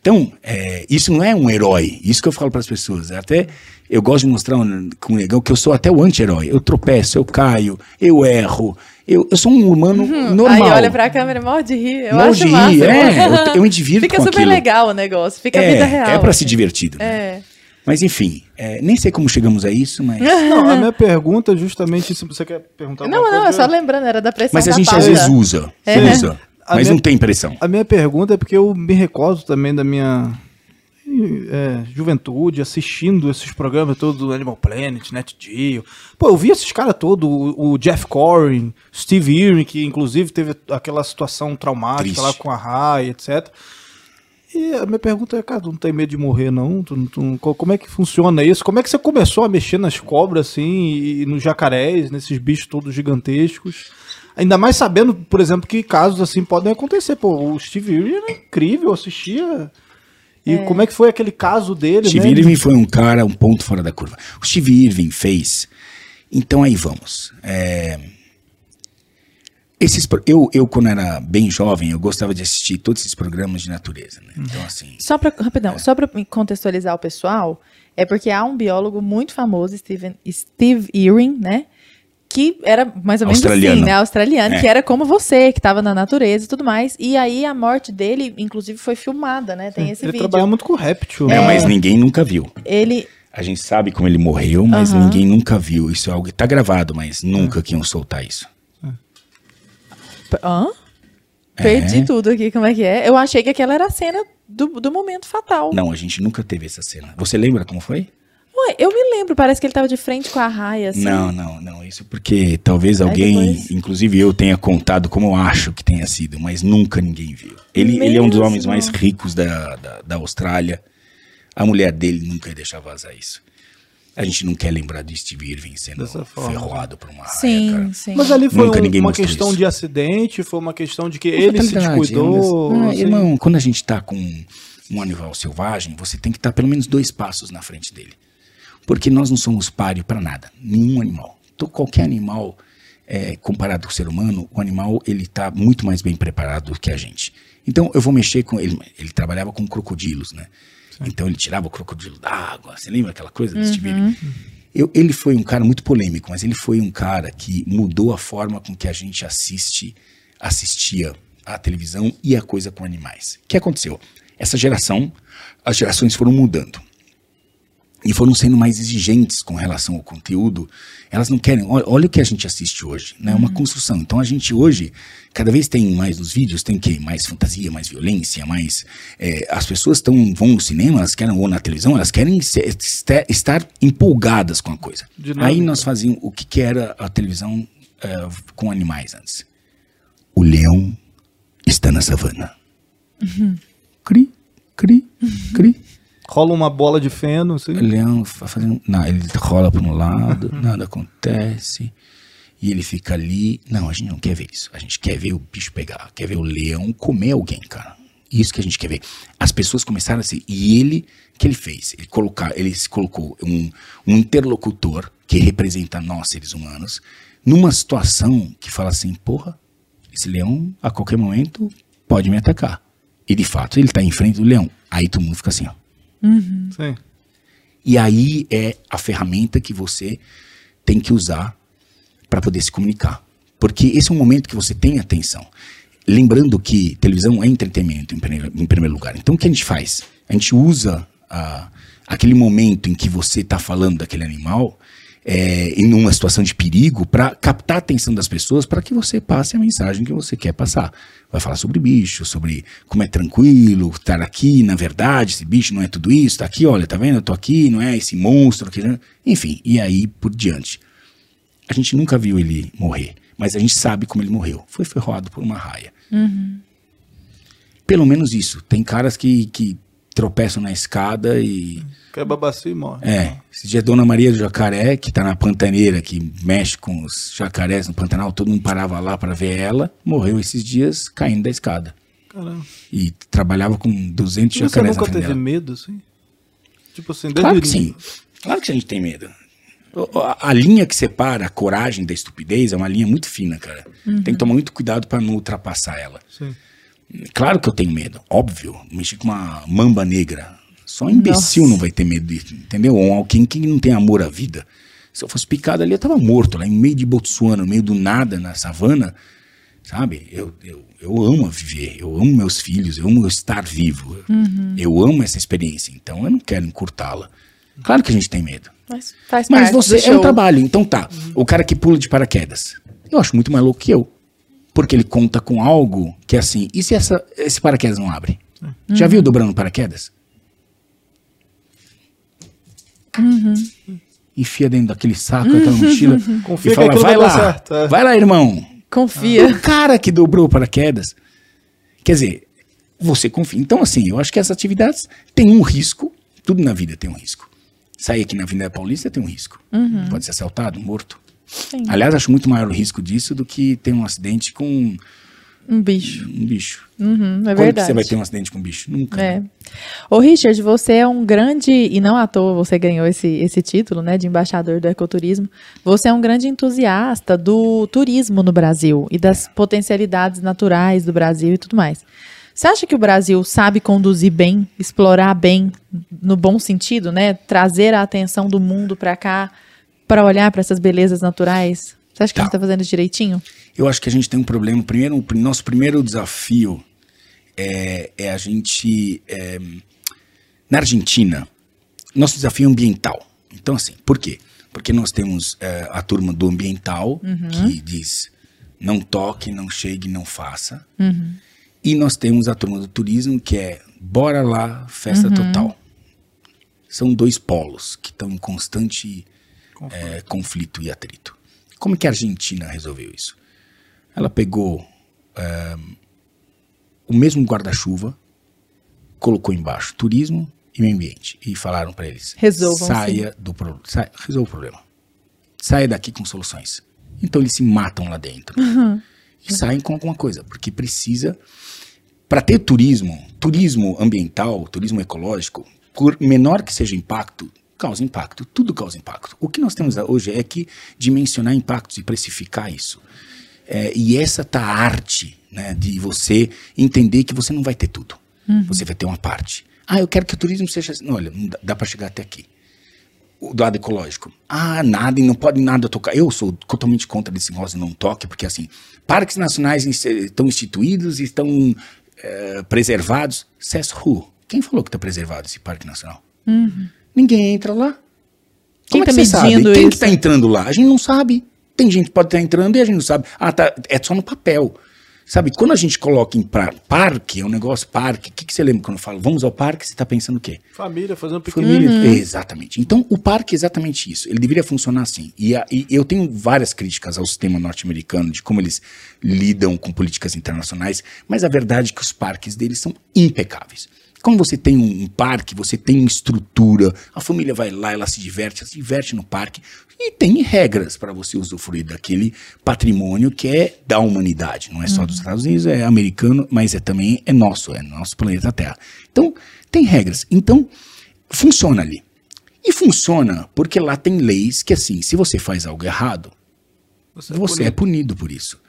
Então, é, isso não é um herói, isso que eu falo para as pessoas. Até eu gosto de mostrar um- com o negão que eu sou até o anti-herói. Eu tropeço, eu caio, eu erro. Eu, eu sou um humano normal. Aí olha pra câmera morre de rir. Eu Morre acho de rir, massa. é, eu- eu me divirto Fica com super aquilo. legal o negócio. Fica a é, vida real. é para se assim. divertir. né? É. Mas enfim, é, nem sei como chegamos a isso, mas. Não, a minha pergunta é justamente se você quer perguntar Não, não, é coisa. só lembrando, era da pressão Mas a da gente pauta. às vezes usa. É. Usa. A mas minha- não tem pressão. A minha pergunta é porque eu me recordo também da minha é, juventude assistindo esses programas todos do Animal Planet, Net Geo. Pô, eu vi esses caras todos, o, o Jeff Corrin, Steve Irwin, que inclusive teve aquela situação traumática Triste. lá com a Rai, etc. E a minha pergunta é, cara, tu não tem medo de morrer, não? Tu, tu- co- como é que funciona isso? Como é que você começou a mexer nas cobras, assim, e nos jacarés, nesses bichos todos gigantescos? Ainda mais sabendo, por exemplo, que casos assim podem acontecer. Pô, o Steve Irwin era incrível, eu assistia. E como é que foi aquele caso dele, Steve né? Irving foi um cara, um ponto fora da curva. O Steve Irving fez. Então aí vamos. É, esses, eu, eu, quando era bem jovem, eu gostava de assistir todos esses programas de natureza. Né? Então, assim. Só para rapidão, só para contextualizar o pessoal, é porque há um biólogo muito famoso, Steven, Steve Irwin, né? Que era mais ou menos Australiano. assim, né? Australiano, É. que era como você, que estava na natureza e tudo mais. E aí a morte dele, inclusive, foi filmada, né? Tem esse Ele vídeo. trabalha muito com réptil. É, né? mas ninguém nunca viu. Ele. A gente sabe como ele morreu, mas ninguém nunca viu. Isso é algo que tá gravado, mas nunca que iam soltar isso. Hã? É. Perdi tudo aqui, como é que é? Eu achei que aquela era a cena do, do momento fatal. Não, a gente nunca teve essa cena. Você lembra como foi? Ué, eu me lembro, parece que ele tava de frente com a raia, assim. Não, não, não. Isso porque talvez Aí alguém, depois- inclusive eu, tenha contado como eu acho que tenha sido, mas nunca ninguém viu. Ele, ele é um dos homens mais ricos da, da, da Austrália. A mulher dele nunca ia deixar vazar isso. A gente não quer lembrar de Steve Irving sendo ferroado por uma raia, Sim, cara. sim. Mas ali foi Nunca um- uma questão isso. de acidente, foi uma questão de que ele se descuidou. Ah, assim. irmão, quando a gente tá com um animal selvagem, você tem que estar pelo menos dois passos na frente dele. Porque nós não somos páreo para nada, nenhum animal. Então, qualquer animal, é, comparado com o ser humano, o animal ele está muito mais bem preparado do que a gente. Então, eu vou mexer com ele. Ele trabalhava com crocodilos, né? Então, ele tirava o crocodilo da água. Você lembra aquela coisa do Steve Irwin? Eu, ele foi um cara muito polêmico, mas ele foi um cara que mudou a forma com que a gente assiste, assistia à televisão e a coisa com animais. O que aconteceu? Essa geração, as gerações foram mudando e foram sendo mais exigentes com relação ao conteúdo. Elas não querem. Olha, olha o que a gente assiste hoje, né? É uma construção. Então a gente hoje, cada vez tem mais nos vídeos, tem que mais fantasia, mais violência, mais. é, as pessoas estão vão no cinema, elas querem ou na televisão, elas querem se- este- estar empolgadas com a coisa. Aí nós fazíamos o que, que era a televisão é, com animais antes. O leão está na savana. Cri, cri, cri. Rola uma bola de feno, assim. O leão fa- fazendo. Não, ele rola para um lado, nada acontece. E ele fica ali. Não, a gente não quer ver isso. A gente quer ver o bicho pegar, quer ver o leão comer alguém, cara. Isso que a gente quer ver. As pessoas começaram a ser. E ele, o que ele fez? Ele, colocar, ele se colocou um, um interlocutor que representa nós, seres humanos, numa situação que fala assim: porra, esse leão a qualquer momento pode me atacar. E de fato ele está em frente do leão. Aí todo mundo fica assim, ó. Sim. E aí é a ferramenta que você tem que usar para poder se comunicar. Porque esse é um momento que você tem atenção. Lembrando que televisão é entretenimento em primeiro, em primeiro lugar. Então o que a gente faz? A gente usa ah, aquele momento em que você está falando daquele animal é, em uma situação de perigo para captar a atenção das pessoas para que você passe a mensagem que você quer passar. Vai falar sobre bicho, sobre como é tranquilo estar aqui, na verdade, esse bicho não é tudo isso, tá aqui, olha, tá vendo? Eu tô aqui, não é esse monstro né? enfim, e aí por diante. A gente nunca viu ele morrer, mas a gente sabe como ele morreu. Foi ferroado por uma raia. Pelo menos isso. Tem caras que, que tropeçam na escada e Quebra a bacia e morre. é, esse dia Dona Maria do Jacaré, que tá na pantaneira, que mexe com os jacarés no Pantanal, todo mundo parava lá para ver ela, morreu esses dias caindo da escada. Caramba. E trabalhava com 200 E você jacarés na nunca teve dela. medo, assim? Tipo assim, desde Claro que sim. Claro que a gente tem medo. A, a linha que separa a coragem da estupidez é uma linha muito fina, cara. Tem que tomar muito cuidado para não ultrapassar ela. Sim. Claro que eu tenho medo, óbvio. Mexer com uma mamba negra. Só um imbecil Nossa. não vai ter medo disso, entendeu? Ou alguém que não tem amor à vida. Se eu fosse picado ali, eu tava morto, lá em meio de Botsuana, no meio do nada, na savana. Sabe? Eu, eu, eu amo viver, eu amo meus filhos, eu amo estar vivo. Eu amo essa experiência, então eu não quero encurtá-la. Claro que a gente tem medo. Mas faz Mas você é um trabalho, então tá. O cara que pula de paraquedas. Eu acho muito mais louco que eu. Porque ele conta com algo que é assim, e se essa, esse paraquedas não abre? Já viu dobrando paraquedas? Enfia dentro daquele saco, aquela mochila, Confia e fala, vai lá, certo, é." vai lá, irmão. Confia. O cara que dobrou paraquedas. Quer dizer, você confia. Então, assim, eu acho que essas atividades têm um risco. Tudo na vida tem um risco. Sair aqui na Avenida Paulista tem um risco. Pode ser assaltado, morto. Sim. Aliás, acho muito maior o risco disso do que ter um acidente com um Um bicho. bicho. Uhum, é Quando que verdade. você vai ter um acidente com um bicho? Nunca. É. né? Ô, Richard, você é um grande, e não à toa você ganhou esse, esse título, né, de embaixador do ecoturismo. Você é um grande entusiasta do turismo no Brasil e das potencialidades naturais do Brasil e tudo mais. Você acha que o Brasil sabe conduzir bem, explorar bem, no bom sentido, né? Trazer a atenção do mundo para cá, para olhar para essas belezas naturais? Você acha que a Tá. gente está fazendo direitinho? Eu acho que a gente tem um problema. Primeiro, o nosso primeiro desafio é, é a gente. é, na Argentina, nosso desafio é ambiental. Então, assim, por quê? Porque nós temos é, a turma do ambiental, que diz não toque, não chegue, não faça. E nós temos a turma do turismo, que é bora lá, festa total. São dois polos que estão em constante é, conflito e atrito. Como que a Argentina resolveu isso? Ela pegou é, o mesmo guarda-chuva, colocou embaixo turismo e meio ambiente e falaram para eles: Resolvam, saia do problema, resolva o problema, saia daqui com soluções. Então eles se matam lá dentro e saem com alguma coisa, porque precisa para ter turismo, turismo ambiental, turismo ecológico, por menor que seja o impacto, causa impacto. Tudo causa impacto. O que nós temos hoje é que dimensionar impactos e precificar isso. É, e essa tá a arte, né, de você entender que você não vai ter tudo. Você vai ter uma parte. Ah, eu quero que o turismo seja assim. Não, olha, não dá, dá para chegar até aqui. O do lado ecológico. Ah, nada, e não pode nada tocar. Eu sou totalmente contra desse rosa não toque, porque assim, parques nacionais estão instituídos e estão eh, preservados. Says who? Quem falou que está preservado esse parque nacional? Ninguém entra lá. Quem Como é tá que você sabe? Quem que está entrando lá? A gente não sabe. Tem gente que pode estar entrando e a gente não sabe. Ah, tá, é só no papel. Sabe, quando a gente coloca em pra, parque, é um negócio parque, o que, que você lembra quando eu falo vamos ao parque, você está pensando o quê? Família fazendo piquenique. Família. Uhum. Exatamente. Então, o parque é exatamente isso. Ele deveria funcionar assim. E, a- e eu tenho várias críticas ao sistema norte-americano, de como eles lidam com políticas internacionais, mas a verdade é que os parques deles são impecáveis. Quando você tem um, um parque, você tem uma estrutura, a família vai lá, ela se diverte, ela se diverte no parque, e tem regras para você usufruir daquele patrimônio que é da humanidade. Não é só dos Estados Unidos, é americano, mas é também é nosso, é nosso planeta Terra. Então, tem regras. Então, funciona ali. E funciona porque lá tem leis que, assim, se você faz algo errado, Você, você é bonito. punido por isso.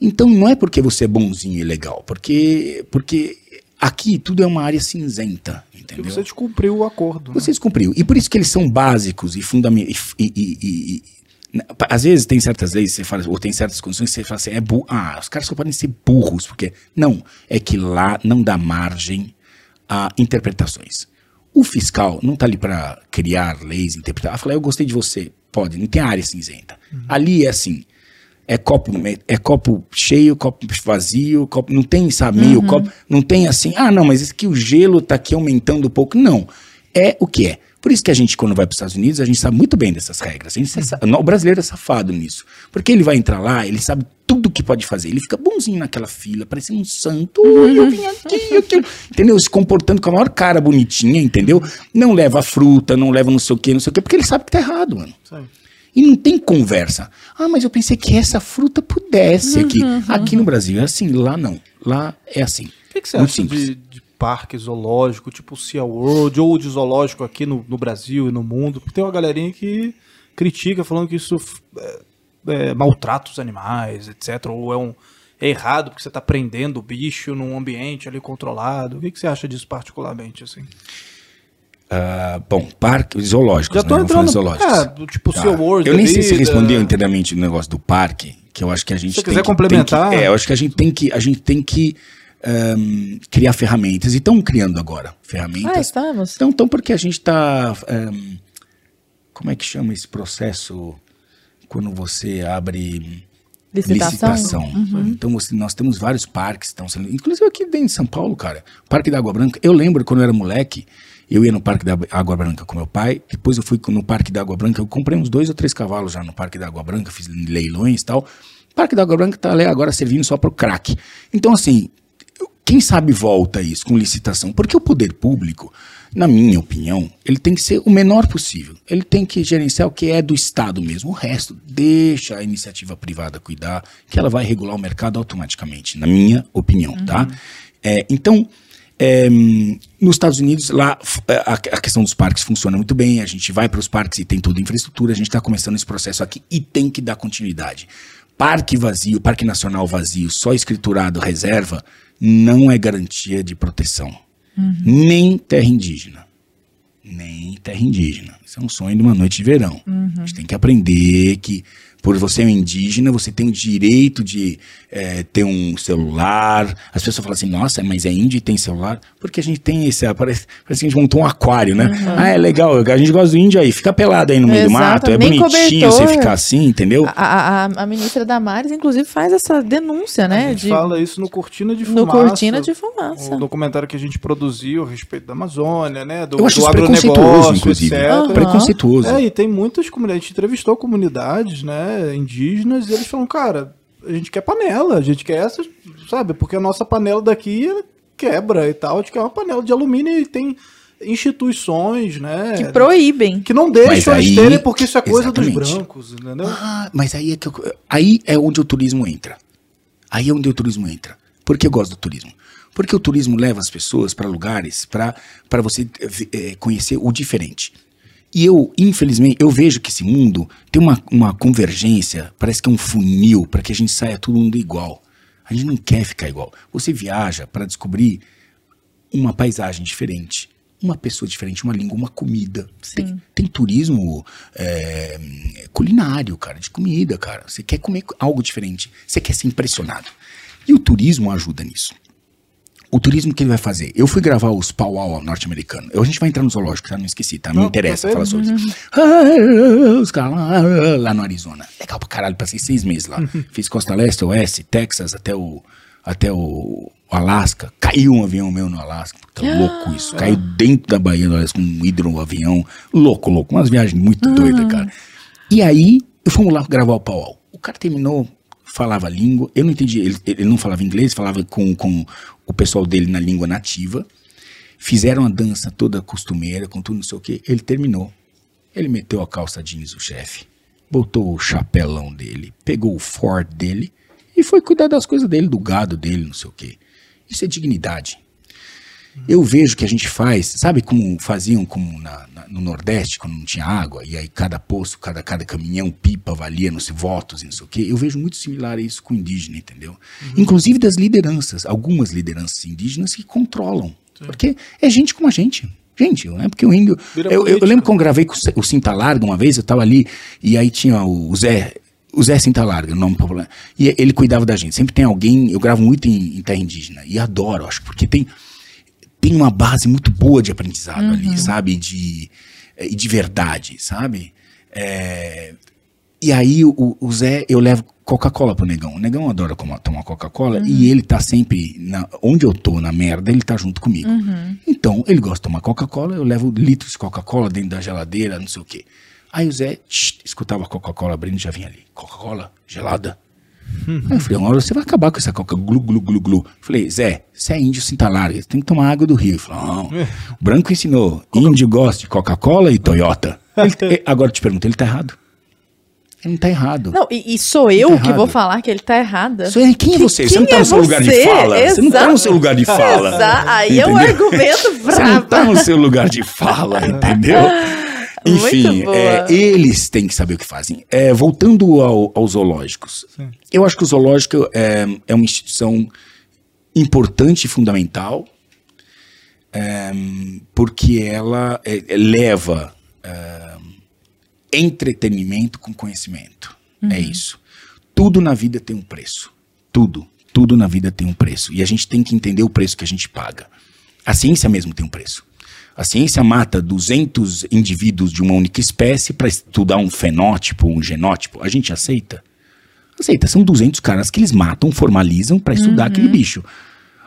Então não é porque você é bonzinho e legal, porque, porque aqui tudo é uma área cinzenta, E entendeu? você descumpriu o acordo. né? Você descumpriu. E por isso que eles são básicos e fundamentais. E, e- e- e- às vezes tem certas leis, você fala, ou tem certas condições que você fala assim, é burro. Ah, os caras só podem ser burros, porque. Não, é que lá não dá margem a interpretações. O fiscal não está ali para criar leis, interpretar. Ah, fala, eu gostei de você. Pode, não tem área cinzenta. Ali é assim. É copo, é copo cheio, copo vazio, copo, não tem, sabe, meio copo, não tem assim, ah, não, mas esse aqui o gelo tá aqui aumentando um pouco. Não. É o que é. Por isso que a gente, quando vai para os Estados Unidos, a gente sabe muito bem dessas regras. A gente sa- o brasileiro é safado nisso. Porque ele vai entrar lá, ele sabe tudo o que pode fazer. Ele fica bonzinho naquela fila, parecendo um santo. Eu vim aqui, eu quero... Entendeu? Se comportando com a maior cara bonitinha, entendeu? Não leva fruta, não leva não sei o quê, não sei o quê, porque ele sabe que tá errado, mano. Isso aí. E não tem conversa. Ah, mas eu pensei que essa fruta pudesse aqui. Aqui no Brasil é assim, lá não. Lá é assim. O que, que você Muito acha simples. de, de parque zoológico, tipo o Sea World, ou de zoológico aqui no, no Brasil e no mundo? Porque tem uma galerinha que critica falando que isso é, é, maltrata os animais, etc. Ou é, um, é errado porque você está prendendo o bicho num ambiente ali controlado. O que, que você acha disso particularmente, assim? Ah, bom, parque, zoológicos, Já tô né? Entrando- zoológicos. é, tipo Tá. Sea World Eu nem sei se respondeu inteiramente o negócio do parque, que eu acho que a gente Se você tem quiser que, complementar. que- é, eu acho que a gente tem que, a gente tem que ahm, criar ferramentas. E estão criando agora Ah, ferramentas. estamos. Então, então porque a gente está. como é que chama esse processo quando você abre. Licitação? licitação. Uhum. Então você- nós temos vários parques que estão sendo. Inclusive aqui dentro de São Paulo, cara. O Parque da Água Branca. Eu lembro quando eu era moleque, eu ia no Parque da Água Branca com meu pai. Depois eu fui no Parque da Água Branca. Eu comprei uns dois ou três cavalos já no Parque da Água Branca, fiz leilões e tal. O Parque da Água Branca tá agora servindo só pro crack. Então, assim, quem sabe volta isso com licitação? Porque o poder público, na minha opinião, ele tem que ser o menor possível. Ele tem que gerenciar o que é do Estado mesmo. O resto, deixa a iniciativa privada cuidar, que ela vai regular o mercado automaticamente, na minha opinião, tá? É, então, é, nos Estados Unidos, lá f- a, a questão dos parques funciona muito bem. A gente vai para os parques e tem toda a infraestrutura. A gente está começando esse processo aqui e tem que dar continuidade. Parque vazio, Parque Nacional vazio, só escriturado reserva, não é garantia de proteção. Nem terra indígena. Nem terra indígena. Isso é um sonho de uma noite de verão. A gente tem que aprender que, por você ser um indígena, você tem o direito de eh, ter um celular. As pessoas falam assim, nossa, mas é índio e tem celular? Porque a gente tem esse. Parece, parece que a gente montou um aquário, né? Ah, é legal, a gente gosta do índio aí. Fica pelado aí no meio do mato. É Exato, bonitinho você cobertor. ficar assim, entendeu? A, a, a- a ministra Damares, inclusive, faz essa denúncia, A né? gente De, fala isso no Cortina de no Fumaça. Cortina de Fumaça. O documentário que a gente produziu a respeito da Amazônia, né? Do, Eu acho do isso preconceituoso, inclusive. Aham. Preconceituoso. É, e tem muitas comunidades. A gente entrevistou comunidades, né, indígenas, e eles falam, cara, a gente quer panela, a gente quer essa, sabe? Porque a nossa panela daqui quebra e tal. A gente quer uma panela de alumínio e tem instituições, né? Que proíbem. que não deixam Mas eles aí- terem porque isso é coisa Exatamente. dos brancos, entendeu? Ah, mas aí é, que eu- aí é onde o turismo entra. Aí é onde o turismo entra. Por que eu gosto do turismo? Porque o turismo leva as pessoas para lugares para você eh, conhecer o diferente. E eu, infelizmente, eu vejo que esse mundo tem uma, uma convergência, parece que é um funil para que a gente saia todo mundo igual. A gente não quer ficar igual. Você viaja para descobrir uma paisagem diferente, uma pessoa diferente, uma língua, uma comida. Tem, tem turismo é, culinário, cara, de comida, cara. Você quer comer algo diferente, você quer ser impressionado. E o turismo ajuda nisso. O turismo que ele vai fazer? Eu fui gravar os powwow norte-americano. Eu- A gente vai entrar no zoológico, tá? Não esqueci, tá? Não, Não, interessa perfeito. falar sobre isso. Ah, Os caras lá, ah, no Arizona. Legal pra caralho, passei seis meses lá. Fiz Costa Leste, Oeste, Texas, até o, até o Alasca. Caiu um avião meu no Alasca. Tá louco isso. Caiu dentro da Bahia do Alasca com um hidroavião. Louco, louco. Umas viagens muito doidas, cara. E aí, fomos lá gravar o powwow. O cara terminou, falava língua. Eu não entendi. Ele, ele não falava inglês, falava com, com o pessoal dele na língua nativa. Fizeram a dança toda costumeira, com tudo não sei o quê. Ele terminou. Ele meteu a calça jeans, o chefe. Botou o chapelão dele, pegou o Ford dele e foi cuidar das coisas dele, do gado dele, não sei o quê. Isso é dignidade. Eu vejo que a gente faz, sabe como faziam como na- na- no Nordeste, quando não tinha água, e aí cada poço, cada, cada caminhão, pipa, valia nos votos e não sei o quê. Eu vejo muito similar a isso com o indígena, entendeu? Inclusive das lideranças, algumas lideranças indígenas que controlam. Porque é gente como a gente. Gente, não é porque o índio. Eu, eu- eu lembro que eu gravei com o Cinta Larga uma vez, eu tava ali, e aí tinha o Zé. O Zé Cinta Larga, o nome popular. E ele cuidava da gente. Sempre tem alguém. Eu gravo muito em, em terra indígena. E adoro, acho, porque tem tem uma base muito boa de aprendizado ali, sabe? De, eh, e de verdade, sabe? É, e aí o, o Zé, eu levo Coca-Cola pro Negão. O Negão adora tomar Coca-Cola e ele tá sempre, na, onde eu tô, na merda, ele tá junto comigo. Então, ele gosta de tomar Coca-Cola, eu levo litros de Coca-Cola dentro da geladeira, não sei o quê. Aí o Zé tch, escutava Coca-Cola abrindo e já vinha ali. Coca-Cola gelada. Aí eu falei, uma hora você vai acabar com essa coca glu, glu, glu, glu. Falei, Zé, você é índio cinta larga, você tem que tomar água do rio. Ele falou, não, o branco ensinou, índio gosta de Coca-Cola e Toyota. Ele- agora eu te pergunto, ele tá errado? Ele não tá errado. Não, e, e sou eu Tá que errado. vou falar que ele tá errada. Isso aí, quem é você? você Quem não tá é no seu lugar de você? fala. Você não tá no Exato. seu lugar de fala. Exa- Aí é um Entendeu? argumento Você não tá no seu lugar de fala, entendeu? Muito Enfim, boa. é, eles têm que saber o que fazem. É, voltando ao- aos zoológicos, eu acho que o zoológico é, é uma instituição importante e fundamental, é, porque ela é, é, leva é, entretenimento com conhecimento. É isso. Tudo na vida tem um preço. Tudo. Tudo na vida tem um preço. E a gente tem que entender o preço que a gente paga. A ciência mesmo tem um preço. A ciência mata 200 indivíduos de uma única espécie para estudar um fenótipo, um genótipo. A gente aceita? Aceita, são 200 caras que eles matam, formalizam pra estudar Uhum. aquele bicho.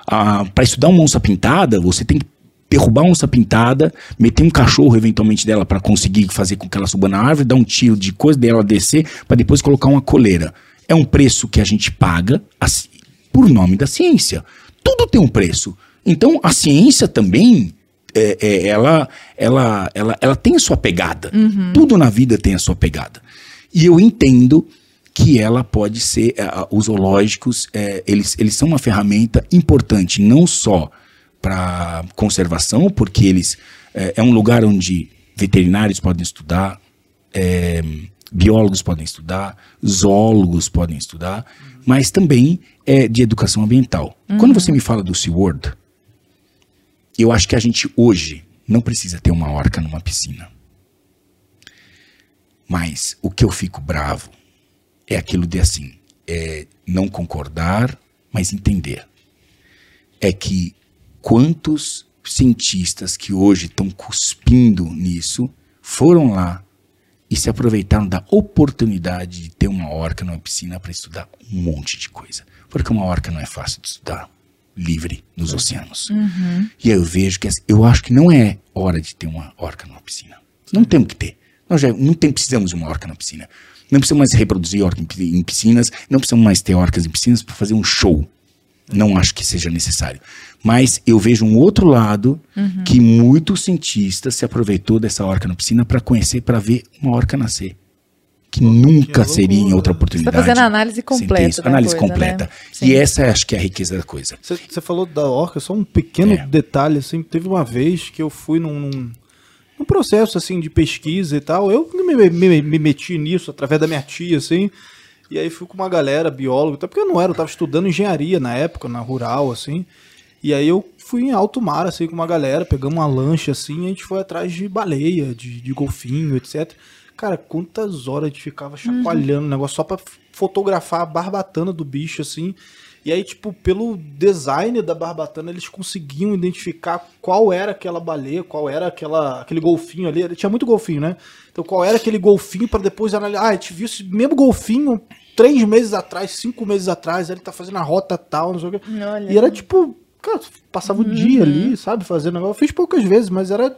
Ah, para estudar uma onça pintada, você tem que derrubar a onça pintada, meter um cachorro eventualmente dela pra conseguir fazer com que ela suba na árvore, dar um tiro de coisa dela descer, pra depois colocar uma coleira. É um preço que a gente paga assim, por nome da ciência. Tudo tem um preço. Então a ciência também é, é, ela, ela, ela, ela tem a sua pegada. Tudo na vida tem a sua pegada. E eu entendo que ela pode ser, eh, os zoológicos, eh, eles, eles são uma ferramenta importante, não só para conservação, porque eles eh, é um lugar onde veterinários podem estudar, biólogos podem estudar, zoólogos podem estudar, mas também é de educação ambiental. Quando você me fala do SeaWorld, eu acho que a gente hoje não precisa ter uma orca numa piscina. Mas o que eu fico bravo é aquilo de assim, é não concordar, mas entender. É que quantos cientistas que hoje estão cuspindo nisso foram lá e se aproveitaram da oportunidade de ter uma orca numa piscina para estudar um monte de coisa. Porque uma orca não é fácil de estudar livre nos oceanos. E aí eu vejo que assim, eu acho que não é hora de ter uma orca numa piscina. Não temos que ter. Nós já não tem, precisamos de uma orca na piscina. Não precisamos mais reproduzir orca em, pi- em piscinas, não precisamos mais ter orcas em piscinas para fazer um show. Não acho que seja necessário. Mas eu vejo um outro lado que muitos cientistas se aproveitou dessa orca na piscina para conhecer, para ver uma orca nascer. Que nunca que seria em outra Você oportunidade. tá fazendo a análise completa Análise coisa, completa. né? E essa acho que é a riqueza da coisa. Você você falou da orca, só um pequeno É. detalhe, assim, teve uma vez que eu fui num, num, num processo, assim, de pesquisa e tal, eu me, me, me meti nisso através da minha tia, assim, e aí fui com uma galera, biólogo, até porque eu não era, eu tava estudando engenharia na época, na rural, assim, e aí eu fui em alto mar, assim, com uma galera, pegamos uma lancha, assim, e a gente foi atrás de baleia, de, de golfinho, etc. Cara, quantas horas a gente ficava chacoalhando o negócio só pra fotografar a barbatana do bicho, assim. E aí, tipo, pelo design da barbatana, eles conseguiam identificar qual era aquela baleia, qual era aquela, aquele golfinho ali. Ele tinha muito golfinho, né? Então, qual era aquele golfinho pra depois analisar. Ah, a gente viu esse mesmo golfinho três meses atrás, cinco meses atrás, ele tá fazendo a rota tal, não sei o quê. Olha. E era tipo, cara, passava o dia ali, sabe, fazendo negócio. Eu fiz poucas vezes, mas era.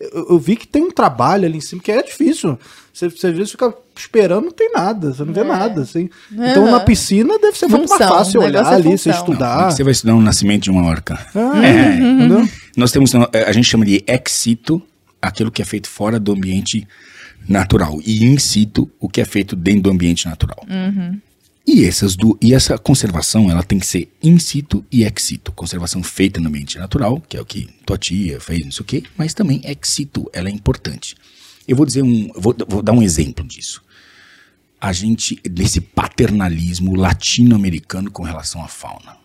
Eu, eu vi que tem um trabalho ali em cima que é difícil. Você, você às vezes fica esperando, não tem nada, você não vê nada, assim. Então na piscina deve ser muito mais Função, fácil olhar é ali, você função. Como é estudar. você vai estudar o nascimento de uma orca? Ah, É. entendeu? Nós temos, a gente chama de ex situ, aquilo que é feito fora do ambiente natural, e in situ, o que é feito dentro do ambiente natural. E, essas du e essa conservação, ela tem que ser in situ e ex situ. Conservação feita no ambiente natural, que é o que tua tia fez, não sei o quê, mas também ex situ, ela é importante. Eu vou dizer um, vou, vou dar um exemplo disso. A gente, desse paternalismo latino-americano com relação à fauna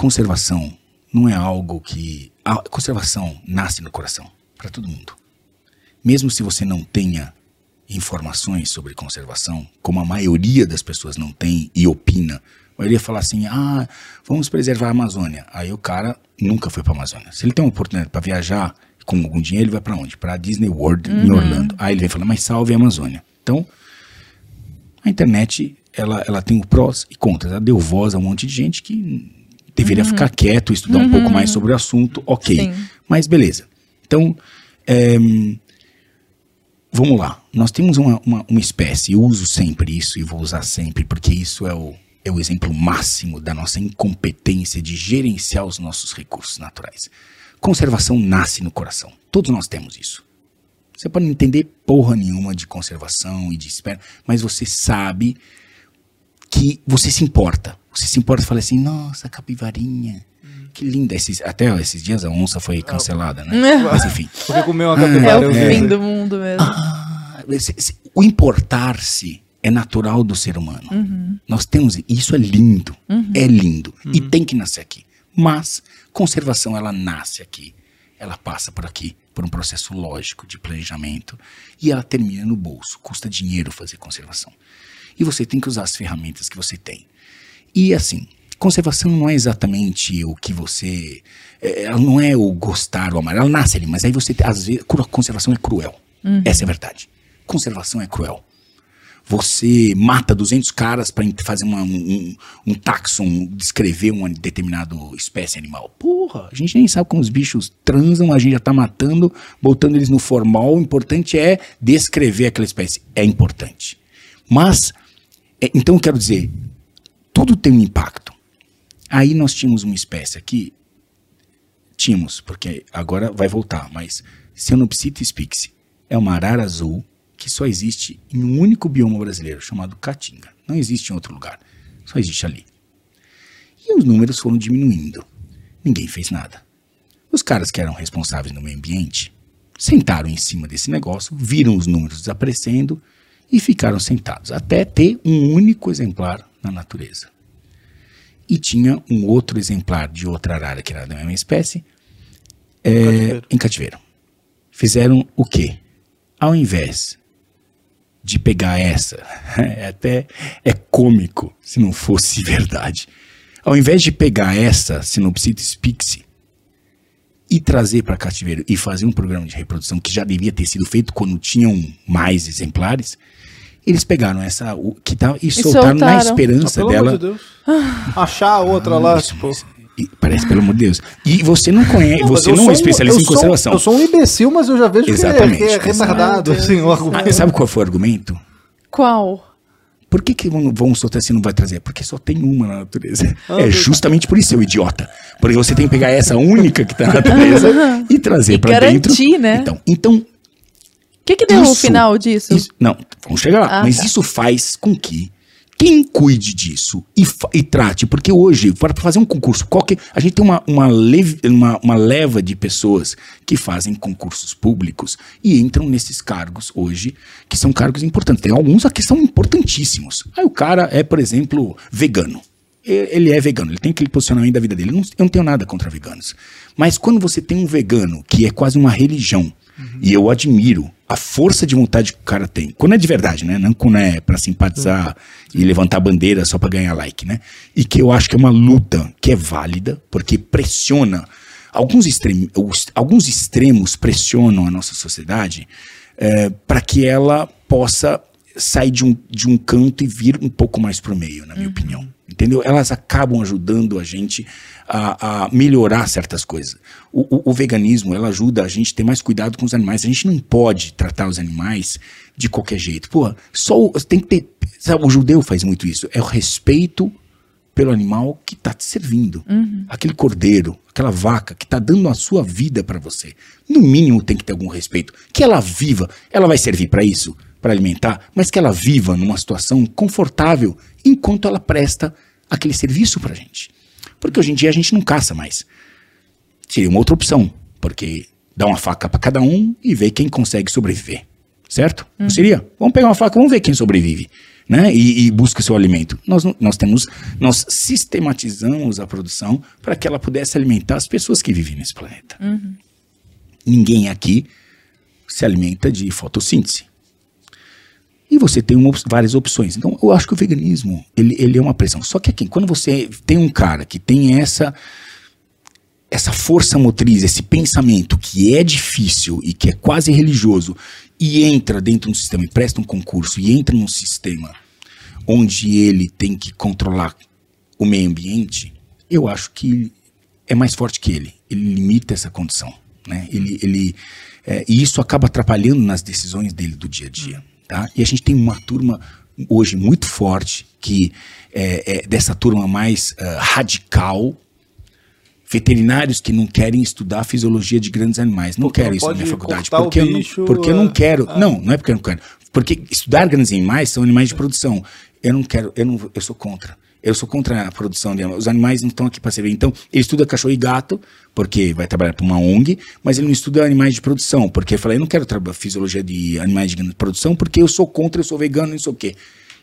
conservação não é algo que. A conservação nasce no coração, para todo mundo. Mesmo se você não tenha informações sobre conservação, como a maioria das pessoas não tem e opina, a maioria fala assim: ah, vamos preservar a Amazônia. Aí o cara nunca foi para a Amazônia. Se ele tem uma oportunidade para viajar com algum dinheiro, ele vai para onde? Para Disney World em Orlando. Aí ele vem falar: mas salve a Amazônia. Então, a internet ela, ela tem prós e contras. Ela deu voz a um monte de gente que deveria ficar quieto, estudar um pouco mais sobre o assunto, ok. Sim. Mas beleza. Então, é, vamos lá. Nós temos uma, uma, uma espécie, eu uso sempre isso e vou usar sempre, porque isso é o, é o exemplo máximo da nossa incompetência de gerenciar os nossos recursos naturais. Conservação nasce no coração. Todos nós temos isso. Você pode não entender porra nenhuma de conservação e de espera, mas você sabe que você se importa. Você se importa e fala assim, nossa, capivarinha, que linda. Esses, até esses dias a onça foi cancelada, né? Mas enfim. Porque comeu uma É capivara. o eu vi. fim do mundo mesmo. Ah, esse- esse- o importar-se é natural do ser humano. Nós temos, e isso é lindo, é lindo, e tem que nascer aqui. Mas conservação, ela nasce aqui, ela passa por aqui, por um processo lógico de planejamento, e ela termina no bolso. Custa dinheiro fazer conservação. E você tem que usar as ferramentas que você tem. E assim, conservação não é exatamente o que você. é, Ela não é o gostar ou amar, ela nasce ali, mas aí você, às vezes, cru- conservação é cruel. Essa é a verdade. Conservação é cruel. você mata 200 caras para fazer uma, um, um taxon, descrever uma determinada espécie animal. Porra, a gente nem sabe como os bichos transam, a gente já tá matando, botando eles no formal. O importante é descrever aquela espécie. É importante. Mas, é, então eu quero dizer, tudo tem um impacto. Aí nós tínhamos uma espécie aqui, tínhamos, porque agora vai voltar, mas Cenopsita spixi é uma arara azul que só existe em um único bioma brasileiro, chamado Caatinga. Não existe em outro lugar. Só existe ali. E os números foram diminuindo. Ninguém fez nada. Os caras que eram responsáveis no meio ambiente sentaram em cima desse negócio, viram os números desaparecendo e ficaram sentados até ter um único exemplar na natureza. E tinha um outro exemplar de outra arara que era da mesma espécie é, cativeiro. em cativeiro. Fizeram o quê? Ao invés de pegar essa. É até é cômico se não fosse verdade. Ao invés de pegar essa Sinopsitis pixie e trazer para cativeiro e fazer um programa de reprodução que já devia ter sido feito quando tinham mais exemplares, eles pegaram essa o, que tá, e, e soltaram, soltaram, na esperança ah, dela. De Achar a outra ah, lá, isso, tipo. Parece, pelo amor de Deus. E você não conhece, não, você não é especialista em conservação. eu sou um imbecil, mas eu já vejo Exatamente. que é, que é retardado. Assim, o argumento. Ah, sabe qual foi o argumento? Qual? Por que, que vão, vão soltar se não vai trazer? Porque só tem uma na natureza. Ah, é justamente por isso, seu idiota. Porque você tem que pegar essa única que está na natureza e trazer para dentro. né? Então, então que, que deu isso, no final disso? Isso, não, vamos chegar lá. Ah, mas tá. isso faz com que quem cuide disso e, e trate, porque hoje, para fazer um concurso, qualquer, a gente tem uma, uma, leve, uma, uma leva de pessoas que fazem concursos públicos e entram nesses cargos hoje, que são cargos importantes. Tem alguns aqui que são importantíssimos. Aí o cara é, por exemplo, vegano ele é vegano, ele tem aquele posicionamento da vida dele. Eu não, eu não tenho nada contra veganos. Mas quando você tem um vegano que é quase uma religião, Uhum. E eu admiro a força de vontade que o cara tem. Quando é de verdade, né? Não quando é pra simpatizar uhum. e levantar bandeira só pra ganhar like, né? E que eu acho que é uma luta que é válida, porque pressiona. Alguns, extremos, alguns extremos pressionam a nossa sociedade é, para que ela possa sair de um, de um canto e vir um pouco mais pro meio, na minha uhum. opinião. Entendeu? Elas acabam ajudando a gente a, a melhorar certas coisas. O, o, o, veganismo, ela ajuda a gente a ter mais cuidado com os animais. A gente não pode tratar os animais de qualquer jeito. Pô, só tem que ter. Sabe, o judeu faz muito isso. É o respeito pelo animal que está te servindo. Uhum. Aquele cordeiro, aquela vaca que está dando a sua vida para você. No mínimo tem que ter algum respeito. Que ela viva. Ela vai servir para isso? para alimentar, mas que ela viva numa situação confortável enquanto ela presta aquele serviço para a gente. Porque hoje em dia a gente não caça mais. Seria uma outra opção, porque dá uma faca para cada um e vê quem consegue sobreviver. Certo? Não uhum. seria? Vamos pegar uma faca, vamos ver quem sobrevive. Né? E, e, busca seu alimento. Nós, nós temos, nós sistematizamos a produção para que ela pudesse alimentar as pessoas que vivem nesse planeta. Uhum. Ninguém aqui se alimenta de fotossíntese. Você tem uma, várias opções. Então, eu acho que o veganismo, ele, ele é uma pressão. Só que aqui, quando você tem um cara que tem essa essa força motriz, esse pensamento que é difícil e que é quase religioso, e entra dentro de um sistema, e presta um concurso, e entra num sistema onde ele tem que controlar o meio ambiente, eu acho que é mais forte que ele. Ele limita essa condição. Né? Ele, ele, é, e isso acaba atrapalhando nas decisões dele do dia a dia. Tá? E a gente tem uma turma hoje muito forte, que é, é dessa turma mais uh, radical, veterinários que não querem estudar a fisiologia de grandes animais. Não quero isso na minha faculdade. Porque, bicho, eu não, porque eu não quero. Ah. Não, não é porque eu não quero. Porque estudar grandes animais são animais de produção. Eu não quero, eu, não, eu sou contra. Eu sou contra a produção de animais. Os animais não estão aqui para servir. Então, ele estuda cachorro e gato, porque vai trabalhar para uma ONG, mas ele não estuda animais de produção, porque ele fala, eu não quero trabalhar fisiologia de animais de produção, porque eu sou contra, eu sou vegano, não sei o quê.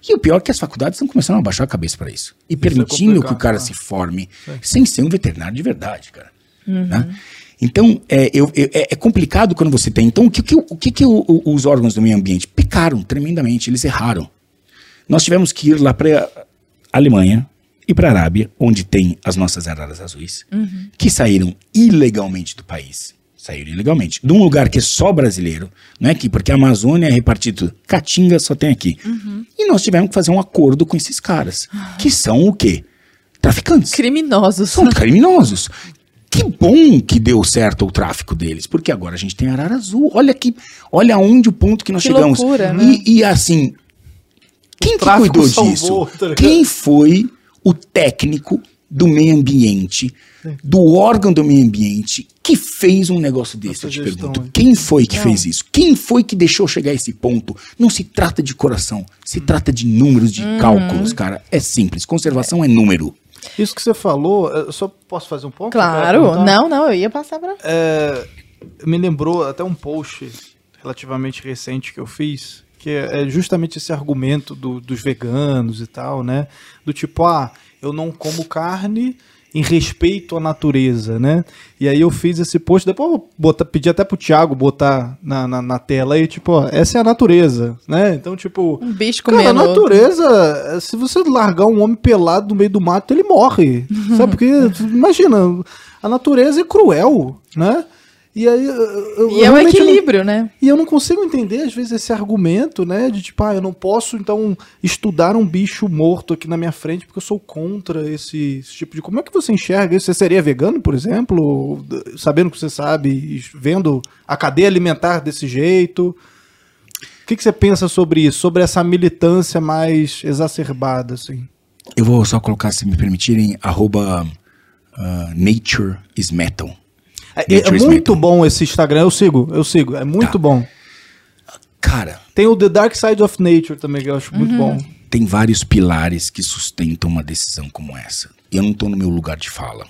E o pior é que as faculdades estão começando a baixar a cabeça para isso. E isso é permitindo é que o cara né? se forme é. sem ser um veterinário de verdade, cara. Uhum. Né? Então, é, eu, é, é, complicado quando você tem. Então, o que, que, o que, que o, o, os órgãos do meio ambiente pecaram tremendamente? Eles erraram. Nós tivemos que ir lá para Alemanha e para a Arábia, onde tem as nossas araras azuis, uhum. que saíram ilegalmente do país. Saíram ilegalmente. De um lugar que é só brasileiro, não é aqui, porque a Amazônia é repartido. Caatinga só tem aqui. E nós tivemos que fazer um acordo com esses caras, que são o quê? Traficantes. Criminosos. São criminosos. Que bom que deu certo o tráfico deles, porque agora a gente tem Arara Azul. Olha que, olha onde o ponto que nós Que chegamos. loucura, né? e, e assim, quem que cuidou salvou, disso? tá quem foi o técnico do meio ambiente, do órgão do meio ambiente, que fez um negócio desse? Essa eu te gestão pergunto. Quem foi que fez isso? Quem foi que deixou chegar a esse ponto? Não se trata de coração, se trata de números, de Uhum. cálculos, cara. É simples. Conservação é número. Isso que você falou, eu só posso fazer um ponto? Claro. Não, não, eu ia passar pra. É, me lembrou até um post relativamente recente que eu fiz, que é justamente esse argumento do- dos veganos e tal, né? Do tipo, ah, eu não como carne em respeito à natureza, né? E aí eu fiz esse post, depois eu botar, pedir até pro Thiago botar na, na, na tela aí, tipo, ó, essa é a natureza, né? Então, tipo, Um bicho Cara, a comendo. natureza, se você largar um homem pelado no meio do mato, ele morre. Sabe? Porque, imagina, a natureza é cruel, né? E aí. eu- eu- E eu é o realmente não- equilíbrio, né? e eu não consigo entender, às vezes, esse argumento, né? De tipo, ah, eu não posso, então, estudar um bicho morto aqui na minha frente porque eu sou contra esse, esse tipo de. Como é que você enxerga isso? Você seria vegano, por exemplo? Sabendo que você sabe, vendo a cadeia alimentar desse jeito? O que, que você pensa sobre isso? Sobre essa militância mais exacerbada, assim? Eu vou só colocar, se me permitirem, arroba ah, Nature is Metal. É, é muito bom esse Instagram, eu sigo, eu sigo, é muito Tá. bom. Cara, Tem o The Dark Side of Nature também, que eu acho muito bom. tem vários pilares que sustentam uma decisão como essa. Eu não tô no meu lugar de fala.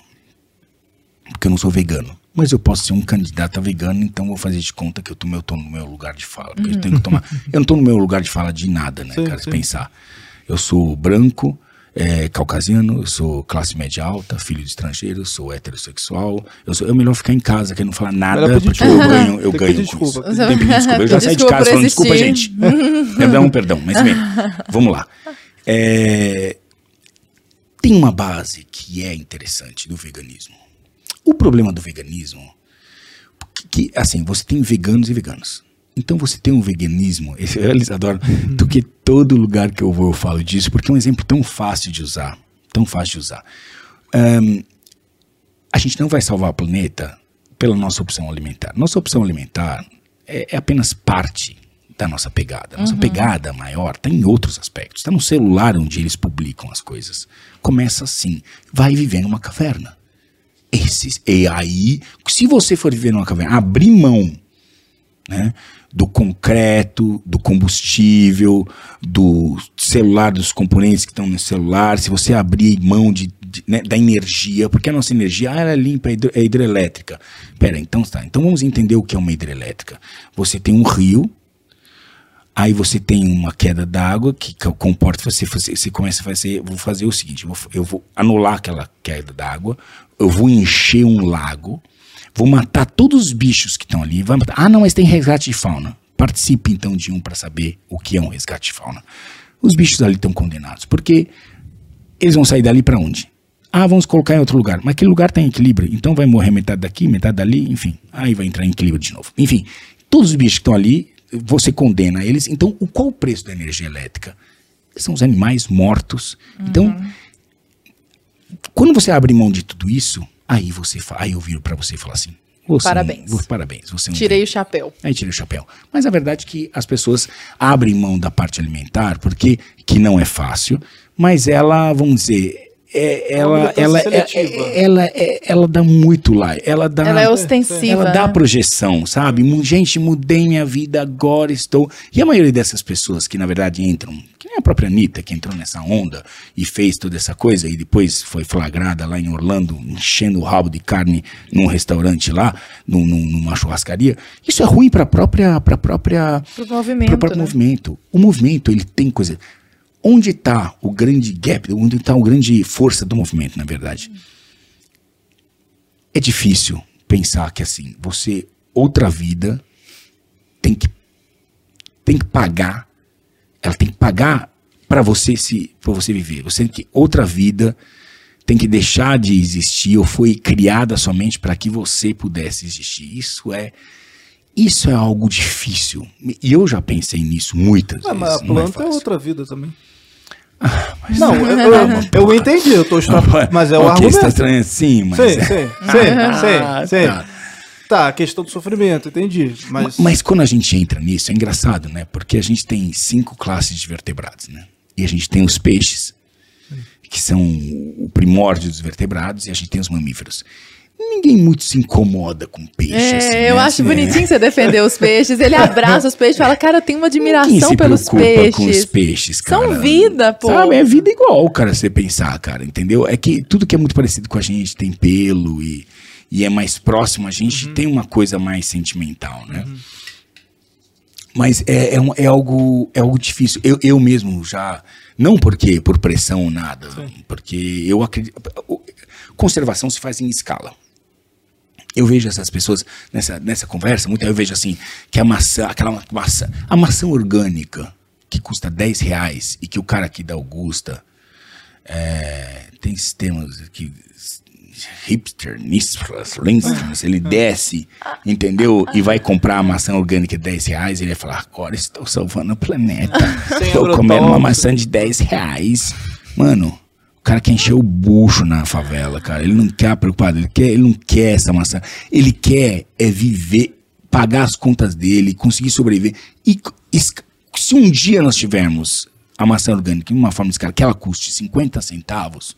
Porque eu não sou vegano. Mas eu posso ser um candidato a vegano, então eu vou fazer de conta que eu tô, eu tô no meu lugar de fala. Porque eu tenho que tomar. Eu não tô no meu lugar de fala de nada, né, Sim, cara? Se pensar. Eu sou branco, é, caucasiano, eu sou classe média alta, filho de estrangeiro, sou heterossexual. Eu sou, é melhor ficar em casa, que não falar nada, porque eu desculpa. ganho, eu ganho pedir com desculpa. isso. Tem que pedir desculpa. Eu já saí de casa falando desculpa, gente. perdão, perdão, mas bem, vamos lá. É, tem uma base que é interessante do veganismo. O problema do veganismo, que, que, assim, você tem veganos e veganos. Então você tem um veganismo, esse- eles adoram, do que todo lugar que eu vou eu falo disso, porque é um exemplo tão fácil de usar, tão fácil de usar. Ahn, a gente não vai salvar o planeta pela nossa opção alimentar. Nossa opção alimentar é, é apenas parte da nossa pegada. Nossa pegada maior está em outros aspectos. Está no celular onde eles publicam as coisas. Começa assim, vai viver numa caverna. Esses, e aí, se você for viver numa caverna, abrir mão né, do concreto, do combustível, do celular, dos componentes que estão no celular, se você abrir mão de, de- né, da energia, porque a nossa energia ah, é limpa, é, é hidrelétrica. Pera, então tá. Então vamos entender o que é uma hidrelétrica. Você tem um rio, aí você tem uma queda d'água que co- comporta você, você, você começa a fazer, vou fazer o seguinte, eu vou, eu vou anular aquela queda d'água, eu vou encher um lago, vou matar todos os bichos que estão ali. Ah, não, mas tem resgate de fauna. Participe então de um para saber o que é um resgate de fauna. Os bichos ali estão condenados, porque eles vão sair dali para onde? Ah, vamos colocar em outro lugar. Mas aquele lugar tem equilíbrio. Então vai morrer metade daqui, metade dali, enfim. Aí vai entrar em equilíbrio de novo. Enfim, todos os bichos que estão ali, você condena eles. Então, o- qual o preço da energia elétrica? São os animais mortos. Então, quando você abre mão de tudo isso, aí você aí eu viro para você e falo assim: você Parabéns. vo- parabéns. Você é Tirei o chapéu. Aí tira o chapéu. Mas a verdade é que as pessoas abrem mão da parte alimentar, porque que não é fácil, mas ela, vamos dizer, é, ela, ela, é- seletiva. é- ela, é- ela dá muito lá. Ela dá. Ela é ostensiva. Ela dá né? projeção, sabe? Gente, mudei minha vida, agora estou. E a maioria dessas pessoas que, na verdade, entram, que nem a própria Anitta, que entrou nessa onda e fez toda essa coisa e depois foi flagrada lá em Orlando, enchendo o rabo de carne num restaurante lá, num- num- numa churrascaria. Isso é ruim para a própria. Pra própria para o próprio né? movimento. O movimento, ele tem coisa. Onde está o grande gap, onde está a grande força do movimento, na verdade? É difícil pensar que assim, você, outra vida, tem que, tem que pagar, ela tem que pagar para você se para você viver. Você tem que, outra vida tem que deixar de existir ou foi criada somente para que você pudesse existir. Isso é isso é algo difícil. E eu já pensei nisso muitas Ah, vezes. mas a é planta é, fácil. outra vida também. Mas- Não, eu, eu, eu entendi, eu tô extra... mas é o Ok, argumento. você tá estranho assim, mas. Sim, sim, sim, Ah, sim, sim. tá. Tá, a questão do sofrimento, entendi. Mas, Mas quando a gente entra nisso, é engraçado, né? Porque a gente tem cinco classes de vertebrados, né? E a gente tem os peixes, que são o primórdio dos vertebrados, e a gente tem os mamíferos. Ninguém muito se incomoda com peixe, É, assim, eu né? acho Assim, bonitinho você defender os peixes. Ele abraça os peixes e fala, cara, eu tenho uma admiração pelos peixes. com os peixes, cara? São vida, pô. Sabe, é vida igual, cara, você pensar, cara, entendeu? É que tudo que é muito parecido com a gente tem pelo e, e é mais próximo a gente, tem uma coisa mais sentimental, né? Mas é, é, um- é algo, é algo difícil. Eu, eu mesmo já. Não porque por pressão ou nada, porque eu acredito. Conservação se faz em escala. Eu vejo essas pessoas nessa, nessa conversa, muita eu vejo assim, que a maçã, aquela maçã, a maçã orgânica, que custa 10 reais e que o cara aqui da Augusta é, tem sistemas que hipster, nistras, linstras, ele desce, entendeu? E vai comprar a maçã orgânica de 10 reais, ele vai falar, agora estou salvando o planeta. Estou comendo uma maçã de 10 reais. Mano, cara quer encher o bucho na favela, cara. Ele não quer preocupado, ele, quer, ele não quer essa maçã. Ele quer é viver, pagar as contas dele, conseguir sobreviver. E es- se um dia nós tivermos a maçã orgânica em uma forma de escala que ela custe 50 centavos,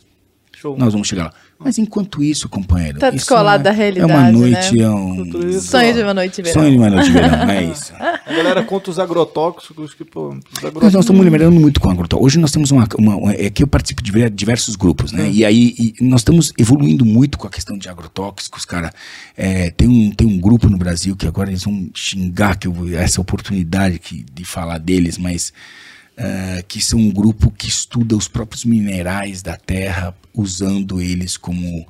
Show. nós vamos chegar lá. Mas enquanto isso, companheiro. Tá descolado é- da É uma realidade, noite, né? é um. Sonho de uma noite de verão. Sonho de uma noite de verão, não é isso. A galera conta os agrotóxicos, que, pô, os Nós, nós agrotóxicos. estamos lembrando muito com a agrotóxico. Hoje nós temos uma, uma, uma- É que eu participo de ver- diversos grupos, né? E aí e nós estamos evoluindo muito com a questão de agrotóxicos, cara. É, tem, um, tem um grupo no Brasil que agora eles vão xingar que eu, essa oportunidade que, de falar deles, mas. É, que são um grupo que estuda os próprios minerais da terra, usando eles como.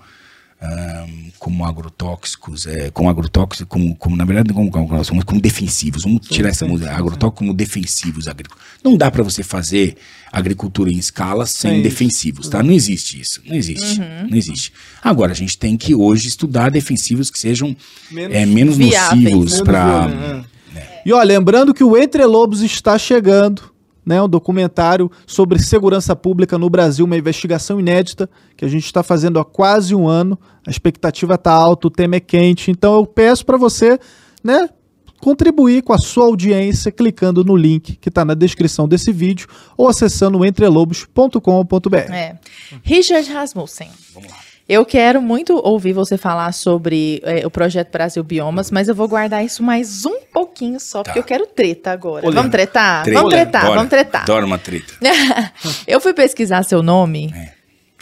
como agrotóxicos, é, como agrotóxicos, como, como na verdade como, como, como, como defensivos. Vamos tirar essa música, agrotóxicos como defensivos agrícolas. Não dá para você fazer agricultura em escala sem defensivos, tá? Não existe isso, não existe, não existe. Agora a gente tem que hoje estudar defensivos que sejam Menos é, menos viáveis. nocivos para violento, né? E ó, lembrando que o Entre Lobos está chegando, né? Um documentário sobre segurança pública no Brasil, uma investigação inédita que a gente está fazendo há quase um ano. A expectativa está alta, o tema é quente. Então eu peço para você, né? Contribuir com a sua audiência clicando no link que está na descrição desse vídeo ou acessando entrelobos.com.br. É. Richard Rasmussen. Eu quero muito ouvir você falar sobre é, o projeto Brasil Biomas, mas eu vou guardar isso mais um pouquinho só, porque eu quero treta agora. Olha. Vamos tretar? Treta. Vamos tretar, vamos tretar. Adoro uma treta. eu fui pesquisar seu nome É.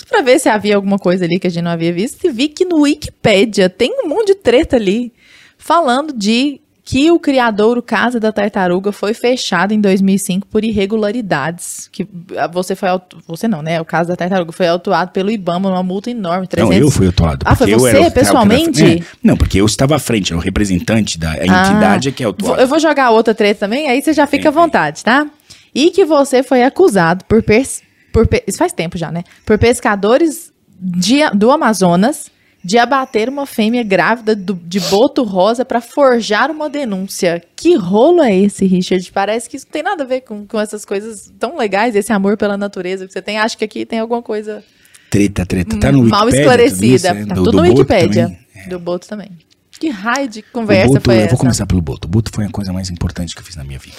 pra ver se havia alguma coisa ali que a gente não havia visto e vi que no Wikipedia tem um monte de treta ali falando de que o criadouro Casa da Tartaruga foi fechado em 2005 por irregularidades. Que ah, você foi você não, né? O Casa da Tartaruga foi autuado pelo IBAMA numa multa enorme, 300 Não, eu fui atuado. Ah, foi você, era o que era- pessoalmente? É. Não, porque eu estava à frente, era o representante da a entidade que é autuada. Eu vou jogar outra treta também, aí você já fica à vontade, tá? E que você foi acusado por, por isso faz tempo já, né? Por pescadores de- do Amazonas de abater uma fêmea grávida do- de boto rosa para forjar uma denúncia. Que rolo é esse, Richard? Parece que isso não tem nada a ver com, com essas coisas tão legais, esse amor pela natureza que você tem. Acho que aqui tem alguma coisa Treta, treta. Tá no mal Wikipédia, tudo esclarecida. isso, né? Tá Do- tudo do no também. É. Do boto também. Que raio de conversa Boto, foi eu essa? vou começar pelo Boto. O Boto foi a coisa mais importante que eu fiz na minha vida.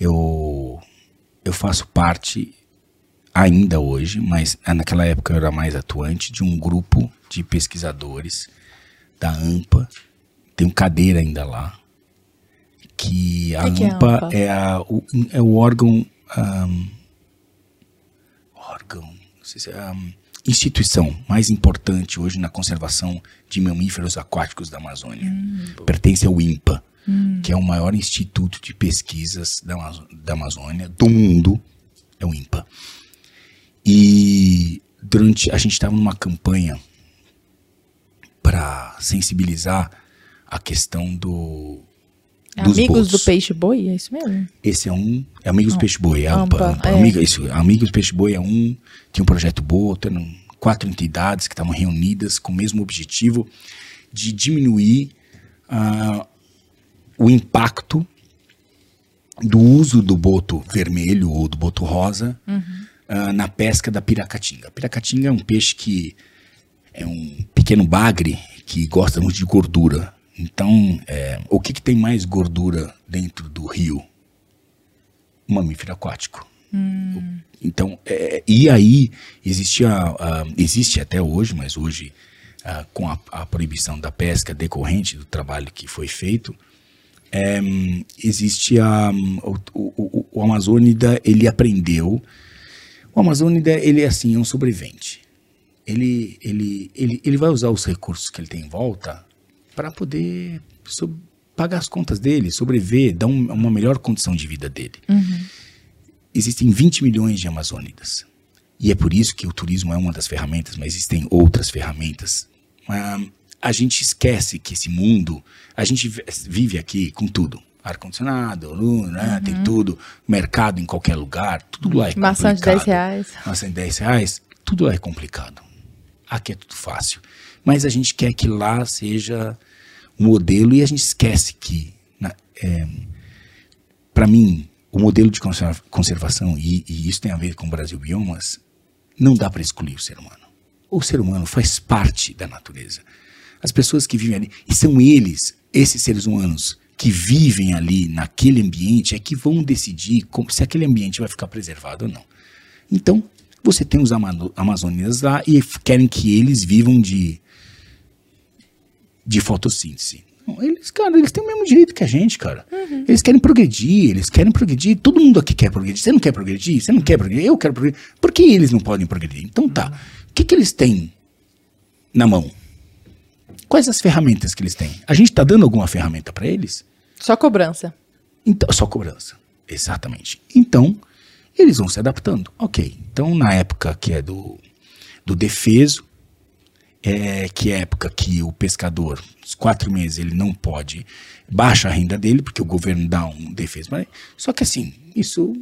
Eu, eu faço parte, ainda hoje, mas naquela época eu era mais atuante, de um grupo de pesquisadores da AMPA. Tem um cadeira ainda lá. Que a Que que é a AMPA AMPA? é, a- o, é o órgão. ahm, órgão. Não sei se é. ahm, instituição mais importante hoje na conservação de mamíferos aquáticos da Amazônia. Pertence ao INPA, que é o maior instituto de pesquisas da, da Amazônia, do mundo. É o INPA. E durante. A gente estava numa campanha para sensibilizar a questão do. dos Amigos do botos. Peixe Boi, é isso mesmo? Esse é um. É Amigos do Peixe Boi, é Ampa, AMPA. AMPA. é. Amiga- isso, Amigos do Peixe Boi é um. Tinha um projeto Boto, eram quatro entidades que estavam reunidas com o mesmo objetivo de diminuir ah, o impacto do uso do boto vermelho ou do boto rosa ah, na pesca da piracatinga. A piracatinga é um peixe que é um pequeno bagre que gosta muito de gordura. Então, é, o que, que tem mais gordura dentro do rio? Um mamífero aquático. Então, é, e aí existia, existe até hoje, mas hoje com a, a proibição da pesca decorrente do trabalho que foi feito, é, hum, existe a, hum, o, o, o, o Amazônida, ele aprendeu, o Amazônida, ele é assim, é um sobrevivente. Ele, ele, ele, ele vai usar os recursos que ele tem em volta para poder pagar as contas dele, sobreviver, dar um- uma melhor condição de vida dele existem 20 milhões de amazônidas. E é por isso que o turismo é uma das ferramentas, mas existem outras ferramentas. Ah, a gente esquece que esse mundo, a gente vi- vive aqui com tudo. Ar-condicionado, né, tem tudo, mercado em qualquer lugar, tudo lá é Maçã de 10 complicado. reais. Maçã de 10 reais, tudo lá é complicado. Aqui é tudo fácil. Mas a gente quer que lá seja um modelo e a gente esquece que, para mim, o modelo de conserva- conservação, e, e isso tem a ver com o Brasil Biomas, não dá para excluir o ser humano. O ser humano faz parte da natureza. As pessoas que vivem ali, e são eles, esses seres humanos, que vivem ali naquele ambiente, é que vão decidir como- se aquele ambiente vai ficar preservado ou não. Então, você tem os ama- amazônidas lá e querem que eles vivam de, de fotossíntese. Eles, cara, eles têm o mesmo direito que a gente, cara. Eles querem progredir, eles querem progredir. Todo mundo aqui quer progredir. Você não quer progredir? Você não quer progredir? Eu quero progredir. Por que eles não podem progredir? Então tá. O que, que eles têm na mão? Quais as ferramentas que eles têm? A gente está dando alguma ferramenta para eles? Só cobrança. Então, só cobrança. Exatamente. Então, eles vão se adaptando. Ok. Então, na época que é do, do defeso, é, que é a época que o pescador, os quatro meses, ele não pode, baixa a renda dele, porque o governo dá um defeso. Mas, só que assim, isso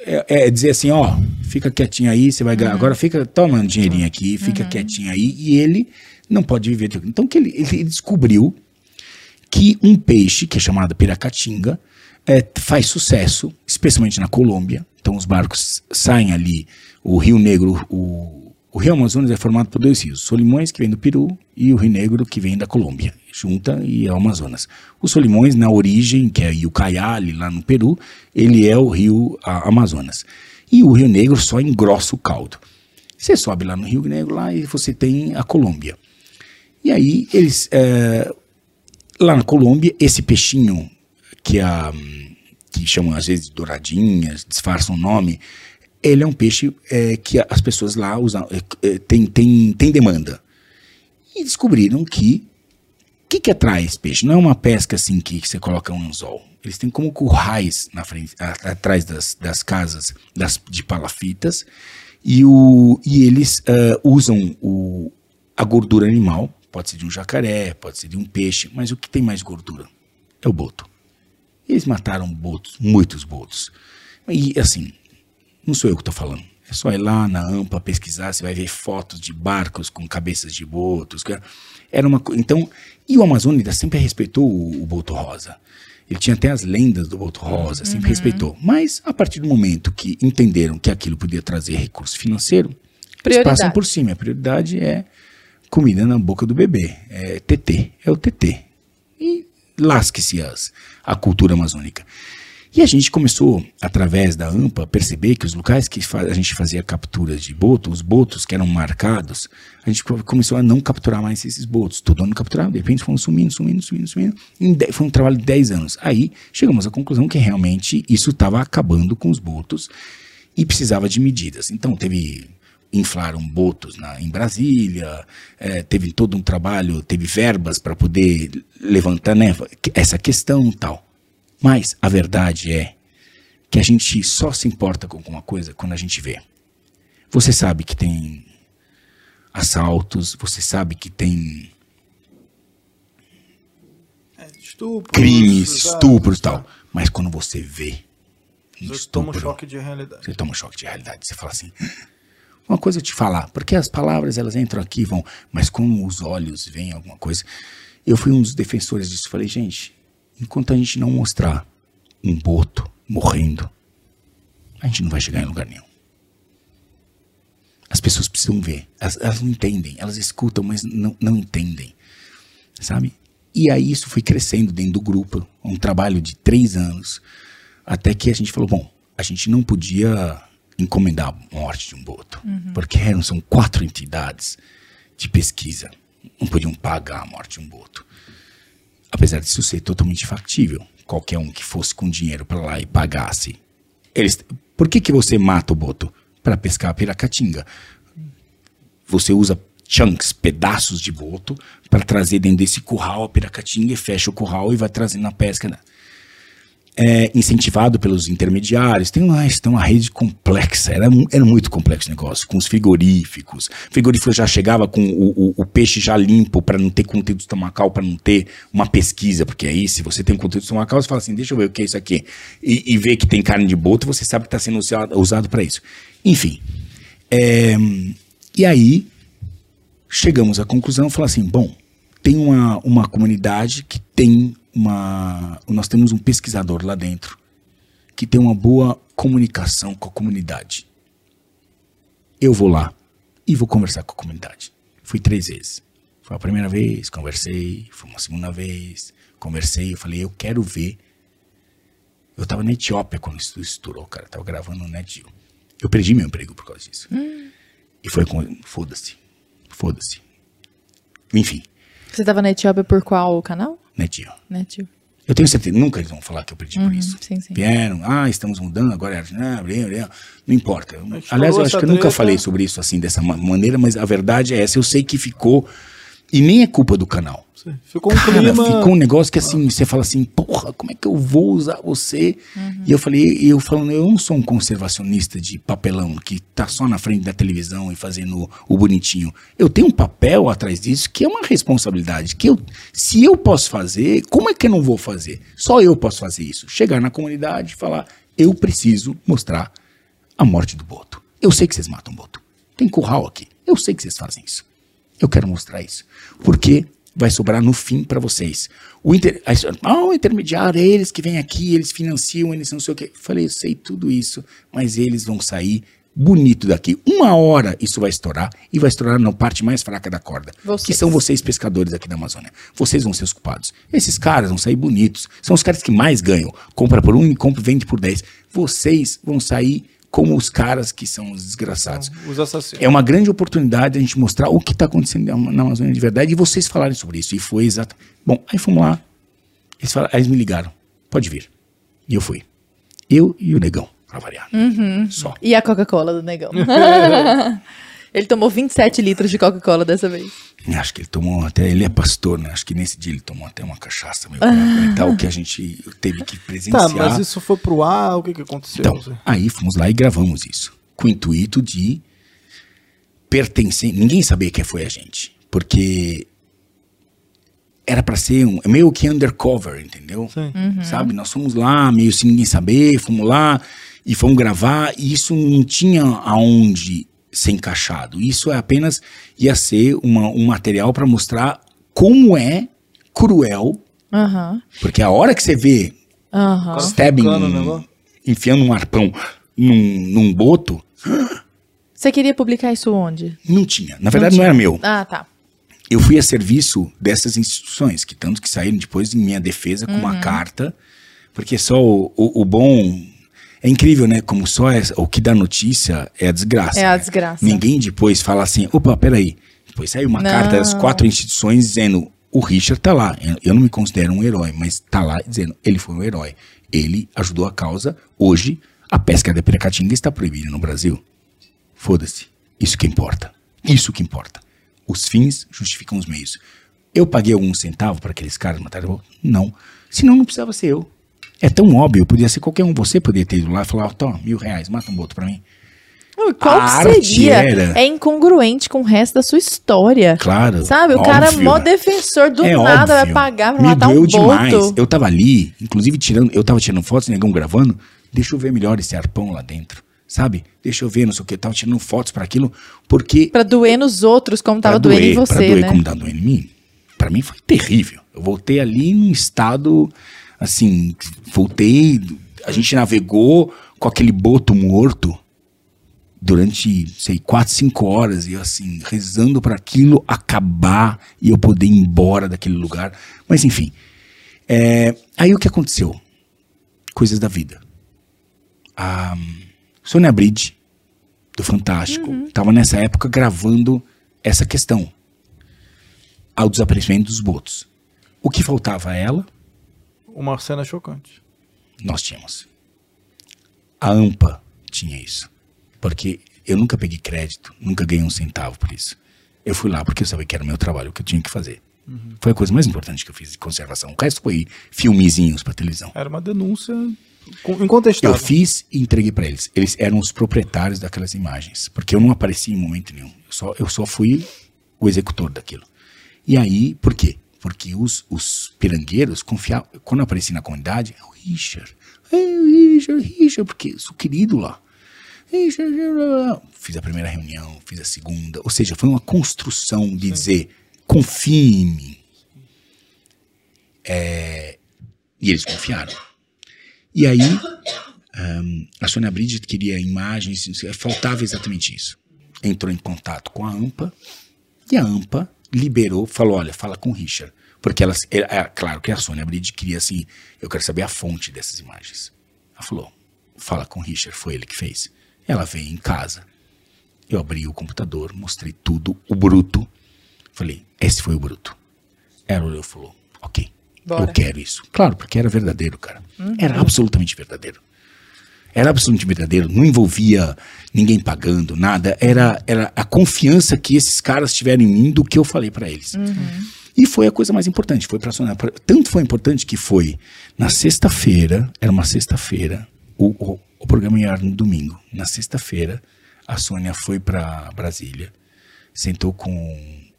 é, é dizer assim, ó, fica quietinho aí, você vai ganhar. Agora fica, toma um dinheirinho aqui, fica quietinho aí, e ele não pode viver. de- Então, que ele, ele descobriu que um peixe, que é chamado piracatinga, é, faz sucesso, especialmente na Colômbia. Então os barcos saem ali, o Rio Negro, o, o Rio Amazonas é formado por dois rios, Solimões, que vem do Peru, e o Rio Negro, que vem da Colômbia, junta e é o Amazonas. O Solimões, na origem, que é o Caiali, lá no Peru, ele é o Rio Amazonas. E o Rio Negro só engrossa o caldo. Você sobe lá no Rio Negro, lá, e você tem a Colômbia. E aí, eles, é, lá na Colômbia, esse peixinho que a que chamam às vezes de douradinhas, disfarçam o nome, ele é um peixe é, que as pessoas lá usam, é, é, tem, tem, tem demanda. E descobriram que o que, que atrai esse peixe? Não é uma pesca assim que você coloca um anzol. Eles têm como currais na frente, a- atrás das, das casas das, de palafitas e, o, e eles ah, usam o, a gordura animal, pode ser de um jacaré, pode ser de um peixe, mas o que tem mais gordura é o boto. Eles mataram botos, muitos botos. E assim, não sou eu que estou falando. É só ir lá na AMPA pesquisar, você vai ver fotos de barcos com cabeças de botos. Era uma, então, e o Amazônida sempre respeitou o, o boto rosa. Ele tinha até as lendas do boto rosa, sempre respeitou. Mas a partir do momento que entenderam que aquilo podia trazer recurso financeiro, eles Prioridade. passam por cima. A prioridade é comida na boca do bebê. É TT, é o TT. E lasque-se as- a cultura amazônica. E a gente começou, através da AMPA, a perceber que os locais que a gente fazia capturas de boto, os botos que eram marcados, a gente co- começou a não capturar mais esses botos. Todo ano capturava, de repente foram sumindo, sumindo, sumindo, sumindo. Foi um trabalho de 10 anos. Aí chegamos à conclusão que realmente isso estava acabando com os botos e precisava de medidas. Então teve inflaram botos na, em Brasília, eh, teve todo um trabalho, teve verbas para poder levantar né, essa questão e tal. Mas a verdade é que a gente só se importa com alguma coisa quando a gente vê. Você sabe que tem assaltos, você sabe que tem Estupros, crimes, estupros e tal. Mas quando você vê Você toma um estupro, choque de realidade. você toma um choque de realidade. Você fala assim: Uma coisa eu te falar, porque as palavras elas entram aqui e vão, mas como os olhos veem alguma coisa. Eu fui um dos defensores disso. Falei, gente, enquanto a gente não mostrar um boto morrendo, a gente não vai chegar em lugar nenhum. As pessoas precisam ver. Elas, elas não entendem, elas escutam, mas não, não entendem. Sabe? E aí isso foi crescendo dentro do grupo, um trabalho de três anos, até que a gente falou, bom, a gente não podia encomendar a morte de um boto, porque eram, são quatro entidades de pesquisa, não podiam pagar a morte de um boto. Apesar disso ser totalmente factível, qualquer um que fosse com dinheiro para lá e pagasse. Eles, por que, que você mata o boto? Para pescar a piracatinga. Você usa chunks, pedaços de boto, para trazer dentro desse curral a piracatinga e fecha o curral e vai trazendo a pesca. É, incentivado pelos intermediários, tem uma, tem uma rede complexa, era, era muito complexo o negócio, com os frigoríficos. Frigorífico já chegava com o, o- o peixe já limpo para não ter conteúdo estomacal, para não ter uma pesquisa, porque aí se você tem um conteúdo estomacal, você fala assim, deixa eu ver o que é isso aqui. E, e vê que tem carne de boto, você sabe que está sendo usado, usado para isso. Enfim. é, e aí, chegamos à conclusão, falar assim, bom, tem uma, uma comunidade que tem uma, nós temos um pesquisador lá dentro que tem uma boa comunicação com a comunidade. Eu vou lá e vou conversar com a comunidade. Fui três vezes. Foi a primeira vez, conversei, foi uma segunda vez, conversei, eu falei, eu quero ver. Eu tava na Etiópia quando isso estourou, cara, tava gravando no NetGeo. Eu perdi meu emprego por causa disso. E foi com. Foda-se. Foda-se. Enfim, Você tava na Etiópia por qual canal? NetGeo. Né, tio? Eu tenho certeza, nunca eles vão falar que eu perdi por isso. sim, sim. Vieram, ah, estamos mudando, agora é Argentina, blé, blé. não importa. Aliás, eu acho que eu nunca falei sobre isso assim, dessa ma- maneira, mas a verdade é essa. Eu sei que ficou, e nem é culpa do canal. Ficou um Cara, clima. ficou um negócio que assim, você fala assim, porra, como é que eu vou usar você? E eu falei, eu falando, eu não sou um conservacionista de papelão que tá só na frente da televisão e fazendo o bonitinho. Eu tenho um papel atrás disso que é uma responsabilidade. Que eu, se eu posso fazer, como é que eu não vou fazer? Só eu posso fazer isso. Chegar na comunidade e falar, eu preciso mostrar a morte do boto. Eu sei que vocês matam boto. Tem curral aqui. Eu sei que vocês fazem isso. Eu quero mostrar isso. Porque vai sobrar no fim para vocês. O inter... ah, o intermediário, é eles que vêm aqui, eles financiam, eles não sei o quê. Eu falei, eu sei tudo isso, mas eles vão sair bonito daqui. Uma hora isso vai estourar e vai estourar na parte mais fraca da corda. Vocês. Que são vocês pescadores aqui da Amazônia. Vocês vão ser os culpados. Esses caras vão sair bonitos. São os caras que mais ganham. Compra por um e compra vende por dez. Vocês vão sair como os caras que são os desgraçados. Os assassinos. É uma grande oportunidade a gente mostrar o que está acontecendo na Amazônia de verdade e vocês falarem sobre isso. E foi exato. Bom, aí fomos lá. Eles, falaram, aí eles me ligaram. Pode vir. E eu fui. Eu e o negão, pra variar. Só. E a Coca-Cola do negão. ele tomou 27 litros de Coca-Cola dessa vez. Acho que ele tomou até. Ele é pastor, né? Acho que nesse dia ele tomou até uma cachaça meio pra aguentar o que a gente teve que presenciar. Tá, mas isso foi pro ar, o que que aconteceu? Então, aí fomos lá e gravamos isso. Com o intuito de pertencer. Ninguém sabia quem foi a gente. Porque era pra ser um, meio que undercover, entendeu? Sim. Sabe? Nós fomos lá, meio sem ninguém saber, fomos lá e fomos gravar, e isso não tinha aonde ser encaixado. Isso é apenas ia ser uma, um material pra mostrar como é cruel, Aham. porque a hora que você vê Aham. stabbing, um- negócio. enfiando um arpão num, num boto, Você queria publicar isso onde? não tinha. Na verdade, não, era meu. Ah, tá. Eu fui a serviço dessas instituições, que tanto que saíram depois em minha defesa com Uhum. uma carta, porque só o, o, o bom. É incrível, né? Como só é- o que dá notícia é a desgraça. É a né? desgraça. Ninguém depois fala assim: opa, peraí. Depois saiu uma Não. carta das quatro instituições dizendo: o Richard tá lá. Eu- não me considero um herói, mas tá lá dizendo: ele foi um herói. Ele ajudou a causa. Hoje, a pesca da piracatinga está proibida no Brasil. Foda-se. Isso que importa. Isso que importa. Os fins justificam os meios. Eu paguei algum centavo para aqueles caras matarem? Não. Senão não precisava ser eu. É tão óbvio, podia ser qualquer um. Você poderia ter ido lá e falar, toma, mil reais, mata um boto pra mim. Qual A que seria? era- É incongruente com o resto da sua história. Claro. Sabe? O cara é óbvio. mó defensor do É nada, vai óbvio. pagar pra Me matar doeu um demais. boto. Eu tava ali, inclusive tirando, eu tava tirando fotos, negão gravando. Deixa eu ver melhor esse arpão lá dentro. sabe? Deixa eu ver, não sei o que, tava tirando fotos para aquilo, porque Pra doer nos outros, como tava pra doendo em doer, pra você, doer né? como tá doendo em mim, pra mim foi terrível. Eu voltei ali num estado, assim, voltei, a gente navegou com aquele boto morto durante, sei, quatro, cinco horas, e eu, assim, rezando para aquilo acabar e eu poder ir embora daquele lugar. Mas, enfim, é, aí o que aconteceu? Coisas da vida. A Sônia Bride, do Fantástico, estava nessa época gravando essa questão ao desaparecimento dos botos. O que faltava a ela, Uma cena chocante. nós tínhamos. A AMPA tinha isso. Porque eu nunca peguei crédito, nunca ganhei um centavo por isso. Eu fui lá porque eu sabia que era o meu trabalho, o que eu tinha que fazer. Foi a coisa mais importante que eu fiz de conservação. O resto foi filmezinhos pra televisão. Era uma denúncia incontestável. Eu fiz e entreguei pra eles. Eles eram os proprietários daquelas imagens, porque eu não apareci em momento nenhum. Eu só, eu só fui o executor daquilo. E aí, por quê? Porque os, os pirangueiros confiavam. Quando eu apareci na comunidade, é o Richard. É o Richard, Richard, porque sou querido lá. Richard, Fiz a primeira reunião, fiz a segunda. Ou seja, foi uma construção de dizer: confie em mim. É, e eles confiaram. E aí, Ahn, a Sônia Bridget queria imagens, faltava exatamente isso. Entrou em contato com a AMPA e a AMPA liberou, falou: olha, fala com o Richard. Porque ela, é, é claro que a Sônia Bridget queria assim: eu quero saber a fonte dessas imagens. Ela falou: fala com o Richard, foi ele que fez. Ela veio em casa. Eu abri o computador, mostrei tudo, o bruto. Falei: esse foi o bruto. Ela olhou e falou: ok, Bora. eu quero isso. Claro, porque era verdadeiro, cara. Era absolutamente verdadeiro. Era absolutamente verdadeiro, não envolvia ninguém pagando, nada. Era, era a confiança que esses caras tiveram em mim do que eu falei pra eles. E foi a coisa mais importante, foi. Pra- Tanto foi importante que foi na sexta-feira, era uma sexta-feira, o, o, o programa ia no domingo. Na sexta-feira, a Sônia foi pra Brasília, sentou com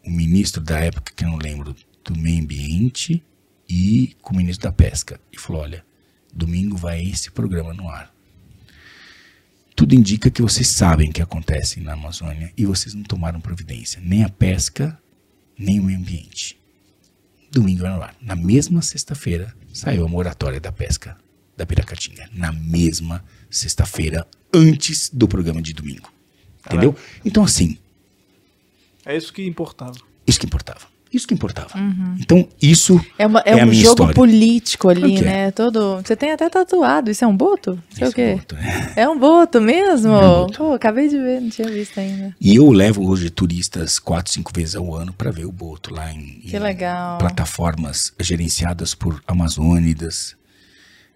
o ministro da época, que eu não lembro, do meio ambiente e com o ministro da pesca. E falou: olha, domingo vai esse programa no ar. Tudo indica que vocês sabem o que acontece na Amazônia e vocês não tomaram providência, nem a pesca, nem o meio ambiente. Domingo no ar. Na mesma sexta-feira saiu a moratória da pesca da Piracatinga. Na mesma sexta-feira, antes do programa de domingo. Entendeu? Então, assim, É isso que importava. isso que importava. Isso que importava. Então, isso É, uma- é É a um minha jogo história. político ali, Claro é. né? Todo. Você tem até tatuado. Isso é um boto? Sei o Isso é quê? boto, né? É um boto mesmo? É um boto. Pô, acabei de ver, não tinha visto ainda. E eu levo hoje turistas quatro, cinco vezes ao ano para ver o boto lá em, Que em legal. plataformas gerenciadas por amazônidas,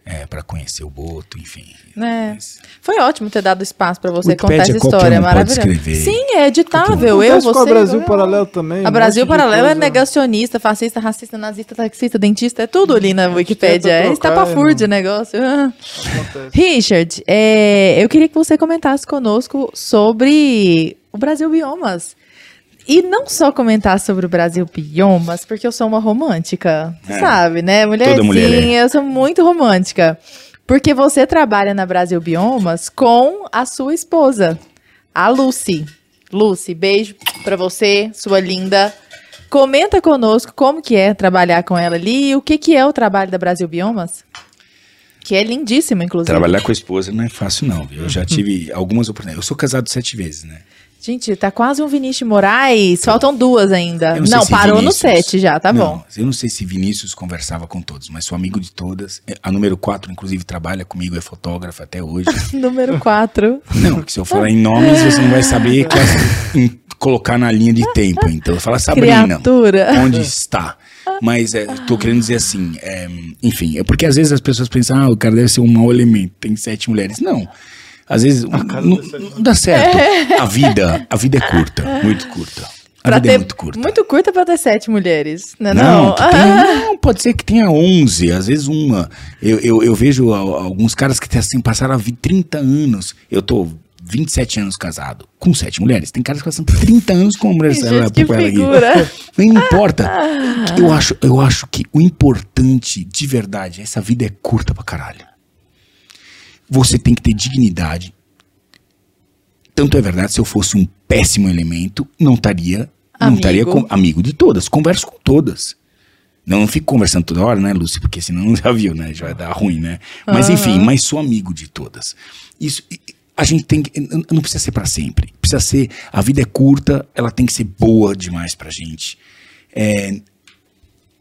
é, para conhecer o boto, enfim. É. Foi ótimo ter dado espaço pra você Wikipédia, contar essa história. um pode Maravilhosa. escrever. Sim, é editável. Eu, você. com a Brasil um. Paralelo também. A um Brasil de Paralelo é negacionista, fascista, racista, nazista, taxista, dentista, é tudo ali na Wikipédia. É trocar, estapafúrdia o irmão. negócio. Richard, é, eu queria que você comentasse conosco sobre o Brasil Biomas. E não só comentar sobre o Brasil Biomas, porque eu sou uma romântica, É. sabe, né? Mulherzinha, mulher é. eu sou muito romântica. Porque você trabalha na Brasil Biomas com a sua esposa, a Lucy. Lucy, beijo pra você, sua linda. Comenta conosco como que é trabalhar com ela ali e o que que é o trabalho da Brasil Biomas. Que é lindíssimo, inclusive. Trabalhar com a esposa não é fácil, não. viu? Eu já tive algumas oportunidades. Eu sou casado sete vezes, né? Gente, tá quase um Vinícius Moraes. Faltam duas ainda. Não, se parou no Vinícius- sete já, tá Não, bom. Eu não sei se Vinícius conversava com todos, mas sou amigo de todas. A número quatro, inclusive, trabalha comigo, é fotógrafa até hoje. Número quatro. Não, que se eu falar em nomes, você não vai saber class- em- colocar na linha de tempo. Então, fala Sabrina, Criatura. onde está? Mas é, tô querendo dizer assim, é, enfim, é porque às vezes as pessoas pensam, ah, o cara deve ser um mau elemento, tem sete mulheres. Não. Às vezes não, não dá certo. A vida, a vida é curta, muito curta. A Pra vida ter é muito curta. Muito curta pra ter sete mulheres, né? Não, Não, que tenha- não, pode ser que tenha 11, às vezes uma. Eu, eu, eu vejo al- alguns caras que assim, passaram a vi- 30 anos. Eu tô 27 anos casado com sete mulheres. Tem caras que passam 30 anos com uma mulher. Que ela- gente, que com ela aqui. figura. Não importa. Eu acho, eu acho que o importante, de verdade, essa vida é curta pra caralho. Você tem que ter dignidade. Tanto é verdade, se eu fosse um péssimo elemento, não estaria não Amigo. estaria com, amigo de todas. Converso com todas. Não, não fico conversando toda hora, né, Lúcia? Porque senão já viu, né? Já vai dar ruim, né? Mas enfim, mas sou amigo de todas. Isso, a gente tem que. Não precisa ser pra sempre. Precisa ser. A vida é curta, ela tem que ser boa demais pra gente. É,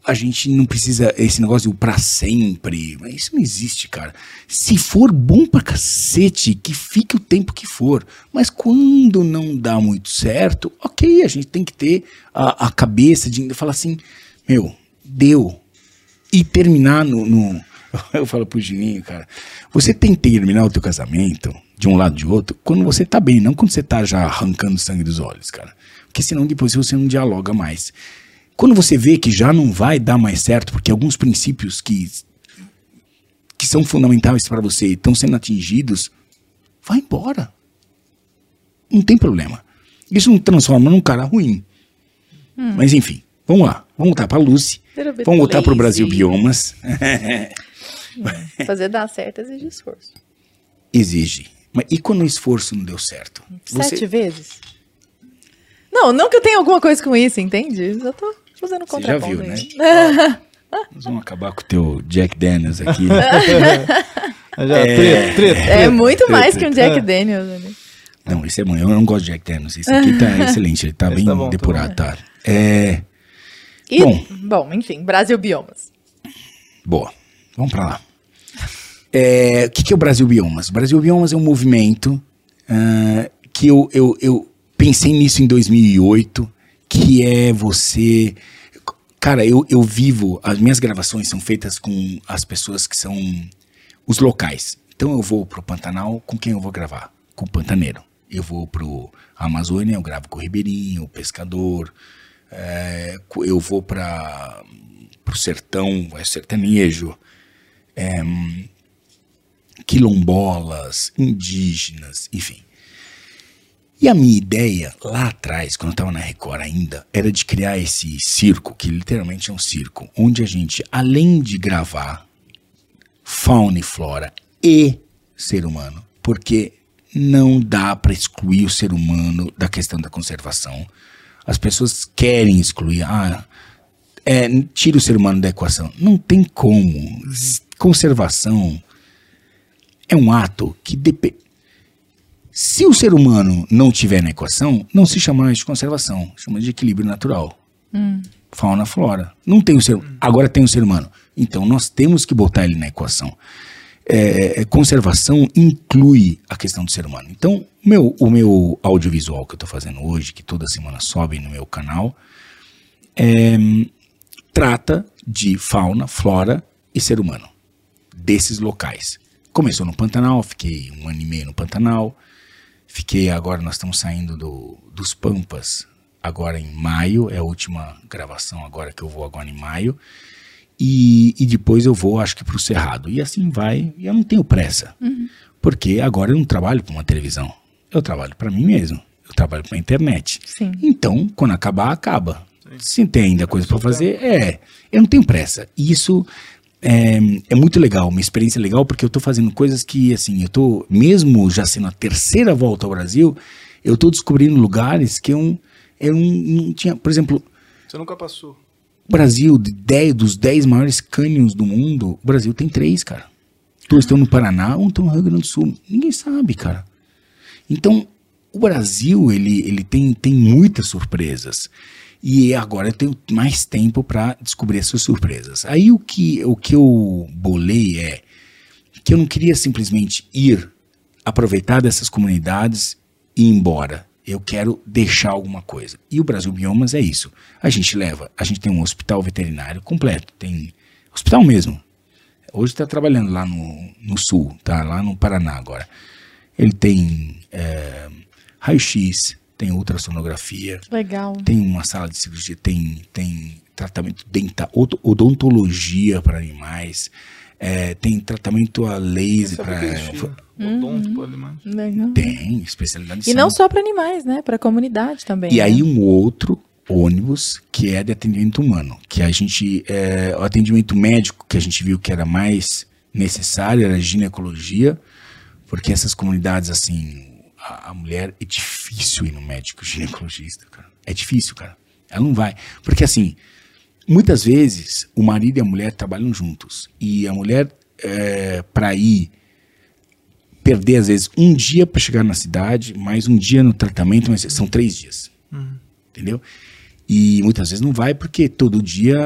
a gente não precisa esse negócio de pra sempre. Mas Isso não existe, cara. Se for bom pra cacete, que fique o tempo que for. Mas quando não dá muito certo, ok, a gente tem que ter a, a cabeça de falar assim, meu, deu. E terminar no, no- Eu falo pro Juninho, cara, você tem que terminar o teu casamento de um lado de outro quando você tá bem, não quando você tá já arrancando sangue dos olhos, cara. Porque senão depois você não dialoga mais. Quando você vê que já não vai dar mais certo, porque alguns princípios que, que são fundamentais para você estão sendo atingidos, vai embora. Não tem problema. Isso não transforma num cara ruim. Mas enfim, vamos lá. Vamos voltar para Lucy. Little bit Vamos voltar para o Brasil. Biomas. Fazer dar certo exige esforço. Exige. Mas e quando o esforço não deu certo? Sete vezes? Não, não que eu tenha alguma coisa com isso, entende? Eu tô fazendo Você já contraponto viu, né? Nós vamos acabar com o teu Jack Daniels aqui. Já, treta, treta. É muito treta, mais que um Jack É. Daniels. né? Não, esse é bom. Eu não gosto de Jack Daniels. Esse aqui tá excelente. Ele tá Esse bem tá bom, tá depurado, tá? É. E, Bom. bom. enfim, Brasil Biomas. Boa. Vamos pra lá. É, O que, que é o Brasil Biomas? O Brasil Biomas é um movimento ah, que eu, eu, eu pensei nisso em 2008, que é você... Cara, eu, eu vivo... As minhas gravações são feitas com as pessoas que são os locais. Então eu vou pro Pantanal, com quem eu vou gravar? Com o Pantaneiro. Eu vou pro Amazônia, eu gravo com o Ribeirinho, o Pescador. É, eu vou para pro sertão, é sertanejo. É, quilombolas, indígenas, enfim. E a minha ideia lá atrás, quando eu estava na Record ainda, era de criar esse circo, que literalmente é um circo, onde a gente, além de gravar fauna e flora e ser humano, porque não dá para excluir o ser humano da questão da conservação. As pessoas querem excluir, ah, é, tira o ser humano da equação. Não tem como. Conservação é um ato que depende. Se o ser humano não tiver na equação, não se chama mais de conservação, chama de equilíbrio natural. Fauna, flora. Não tem o ser Agora tem o ser humano. Então nós temos que botar ele na equação. É, é, conservação inclui a questão do ser humano. Então, meu, o meu audiovisual que eu estou fazendo hoje, que toda semana sobe no meu canal, é, trata de fauna, flora e ser humano desses locais. Começou no Pantanal, fiquei um ano e meio no Pantanal. Fiquei agora, nós estamos saindo do, dos Pampas agora em maio, é a última gravação agora que eu vou agora em maio. E, e depois eu vou, acho que para o Cerrado. E assim vai, e eu não tenho pressa. Porque agora eu não trabalho para uma televisão. Eu trabalho para mim mesmo. Eu trabalho para a internet. Sim. Então, quando acabar, acaba. Se tem ainda coisa para fazer, é. Eu não tenho pressa. E isso é, é muito legal, uma experiência legal, porque eu tô fazendo coisas que, assim, eu tô, mesmo já sendo a terceira volta ao Brasil, eu tô descobrindo lugares que eu, eu não, não tinha. Por exemplo, Você nunca passou. o Brasil, de 10, dos 10 maiores cânions do mundo, o Brasil tem três, cara. Dois estão no Paraná, um estão no Rio Grande do Sul. Ninguém sabe, cara. Então, o Brasil, ele, ele tem, tem muitas surpresas. E agora eu tenho mais tempo para descobrir essas surpresas. Aí o que, o que eu bolei é que eu não queria simplesmente ir aproveitar dessas comunidades e ir embora. Eu quero deixar alguma coisa. E o Brasil Biomas é isso. A gente leva, a gente tem um hospital veterinário completo, tem hospital mesmo. Hoje está trabalhando lá no, no sul, tá lá no Paraná agora. Ele tem é, raio-x, tem ultrassonografia, Legal. tem uma sala de cirurgia, tem, tem tratamento dental, odo- odontologia para animais, é, tem tratamento a laser para. Odonto para animais. Legal. Tem, especialidade E não só para animais, né? Para a comunidade também. E né? aí um outro ônibus que é de atendimento humano, que a gente, é, o atendimento médico que a gente viu que era mais necessário era a ginecologia, porque essas comunidades assim, a, a mulher, é difícil ir no médico ginecologista, cara. É difícil, cara. Ela não vai. Porque assim, muitas vezes o marido e a mulher trabalham juntos. E a mulher, é, para ir perder, às vezes, um dia para chegar na cidade, mais um dia no tratamento, mas são três dias. Entendeu? E muitas vezes não vai porque todo dia,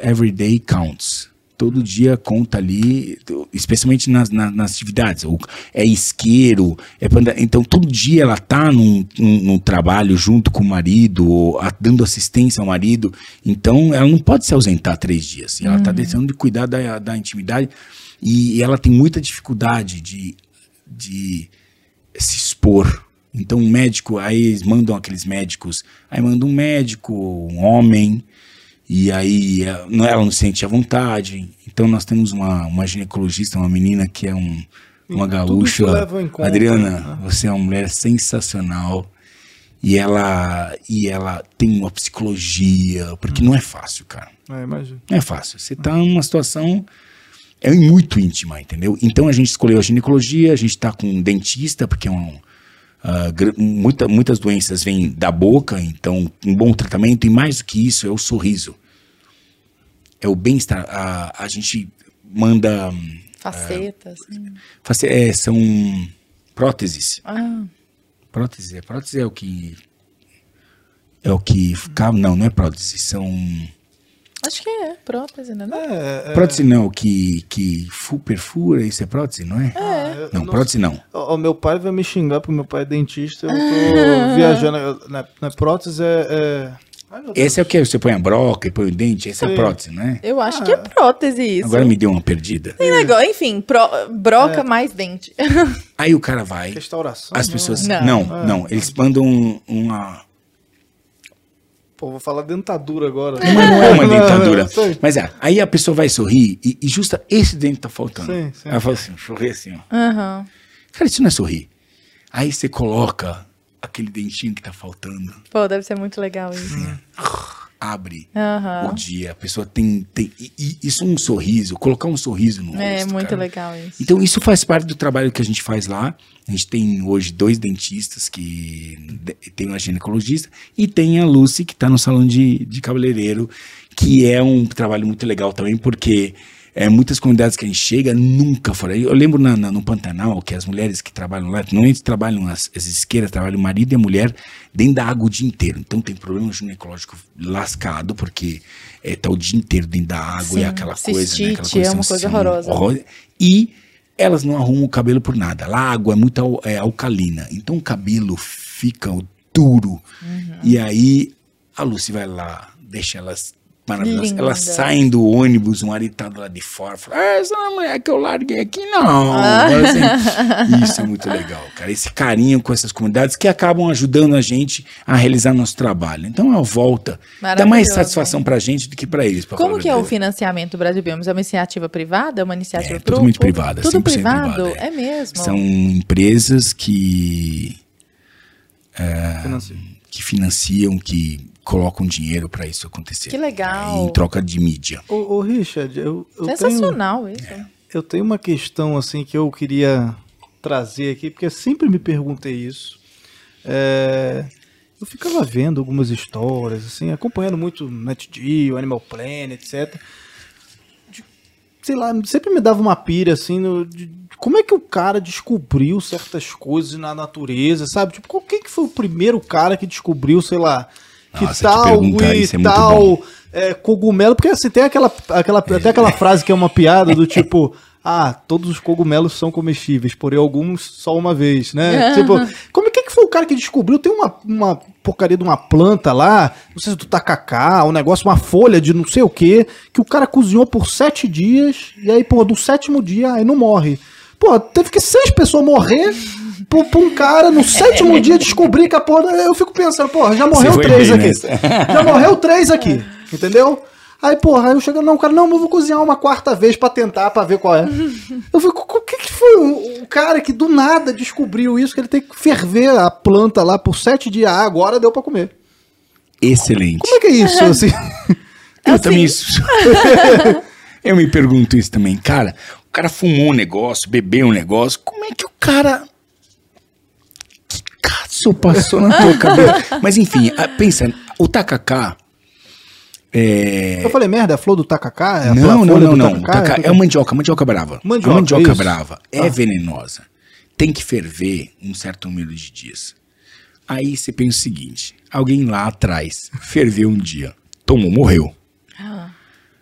every day counts. Todo dia conta ali, especialmente nas, nas, nas atividades. É isqueiro, é panda- então todo dia ela tá num, num, num trabalho junto com o marido, ou a- dando assistência ao marido. Então ela não pode se ausentar três dias. Ela tá deixando de cuidar da, da intimidade e ela tem muita dificuldade de, de se expor. Então, um médico, aí eles mandam aqueles médicos, aí manda um médico, um homem, e aí eh, não- ela não se sente à vontade. Então, nós temos uma, uma ginecologista, uma menina que é um, uma gaúcha. conta, Adriana, né? você é uma mulher sensacional. E ela, e ela tem uma psicologia, porque não é fácil, cara. É, imagina. Não é fácil. Você tá numa situação é muito íntima, entendeu? Então a gente escolheu a ginecologia, a gente tá com um dentista, porque é um, gr- muita- muitas doenças vêm da boca, então um bom tratamento, e mais do que isso, é o sorriso. É o bem-estar. A, a gente manda. Facetas. hum. face- é, são próteses. Ah, Prótese, prótese é o que. É o que. Não, não é prótese, são. Acho que é prótese, né? não? É, é, Prótese não, que, que fu, perfura, isso é prótese, não é? eu- Não, eu prótese não. Ó, ó, meu pai vai me xingar porque meu pai é dentista. Eu tô viajando. Na, na prótese é. é... Ai. Esse é o que você põe a broca e põe o dente, essa é prótese, não é? Eu acho que é prótese isso. Agora me deu uma perdida. Tem negócio, enfim, pro- broca mais dente. Aí o cara vai, Restauração. as não. pessoas. Não. Não, não, eles mandam um- uma. Pô, vou falar dentadura agora. Mas não é uma dentadura. Mas é, aí a pessoa vai sorrir e, e justa esse dente tá faltando. Sim, sim. Ela fala assim, sorri assim, ó. Aham. Cara, isso não é sorrir. Aí você coloca aquele dentinho que tá faltando, Pô, deve ser muito legal isso. Abre Aham. o dia, a pessoa tem. tem e, isso é um sorriso, colocar um sorriso no É rosto. muito cara. legal isso. Então isso faz parte do trabalho que a gente faz lá. A gente tem hoje dois dentistas que tem uma ginecologista e tem a Lucy que está no salão de, de cabeleireiro, que é um trabalho muito legal também, porque é, muitas comunidades que a gente chega nunca foram. Eu lembro na, na- no Pantanal que as mulheres que trabalham lá, normalmente trabalham, as, as isqueiras trabalham o marido e a mulher dentro da água o dia inteiro. Então tem problema ginecológico lascado, porque é, tá o dia inteiro dentro da água Sim, e aquela coisa. Né, aquela cistite é uma coisa horrorosa. horror- e elas não arrumam o cabelo por nada. Lá a água é muito é, alcalina. Então o cabelo fica duro. Uhum. E aí a Lucy vai lá, deixa elas maravilhosas. Linda. Elas saem do ônibus, o marido tá do lado de fora. Fala, ah, essa não é a mulher que eu larguei aqui, não. Ah. Assim, isso é muito legal, cara. Esse carinho com essas comunidades que acabam ajudando a gente a realizar nosso trabalho. Então é uma volta. Dá mais satisfação pra gente do que pra eles. pra Como que é o financiamento Brasil Biomas? É uma iniciativa privada? É uma iniciativa É, pro- totalmente pro- privada, Tudo 100% privado? privada, é. É mesmo. São empresas que, Financeiro. que financiam, que colocam dinheiro para isso acontecer. Que legal. É, em troca de mídia. Ô, ô, Richard, eu, eu tenho, Sensacional isso. eu tenho uma questão assim que eu queria trazer aqui, porque eu sempre me perguntei isso. É, eu ficava vendo algumas histórias, assim, acompanhando muito NetGeo, Animal Planet, etc. De- sei lá, sempre me dava uma pira, assim, no- de, de como é que o cara descobriu certas coisas na natureza, sabe? Tipo, qual- quem que foi o primeiro cara que descobriu, sei lá, que Nossa, tal perguntar e isso é tal é, cogumelo, porque assim, tem aquela, aquela, até aquela frase que é uma piada do tipo, ah, todos os cogumelos são comestíveis, porém alguns só uma vez, né? tipo, como é que, que foi o cara que descobriu? Tem uma, uma porcaria de uma planta lá, não sei se do tacacá, um negócio, uma folha de não sei o que, que o cara cozinhou por sete dias, e aí, pô, do sétimo dia, aí não morre. Pô, teve que seis pessoas morrer pra, pra um cara no sétimo dia descobrir que a porra. Eu fico pensando, porra, já morreu três bem aqui. nessa. Já morreu três aqui, entendeu? Aí, porra, aí eu chego, não, cara, não, mas eu vou cozinhar uma quarta vez pra tentar, pra ver qual é. Eu fico, o que que foi o, o cara que do nada descobriu isso, que ele tem que ferver a planta lá por sete dias, ah, agora deu pra comer. Excelente. Como é que é isso, assim? Eu Assim. também isso. eu me pergunto isso também. Cara, o cara fumou um negócio, bebeu um negócio. Como é que o cara. Isso passou na tua cabeça. Mas enfim, a- pensa, o tacacá. É... Eu falei, merda, é a flor do tacacá? É Não, não, não, não. tacacá? Tacá- É a mandioca, mandioca brava. Mandioca, a mandioca isso. brava é Ah. venenosa. Tem que ferver um certo número de dias. Aí você pensa o seguinte: alguém lá atrás ferveu um dia, tomou, morreu.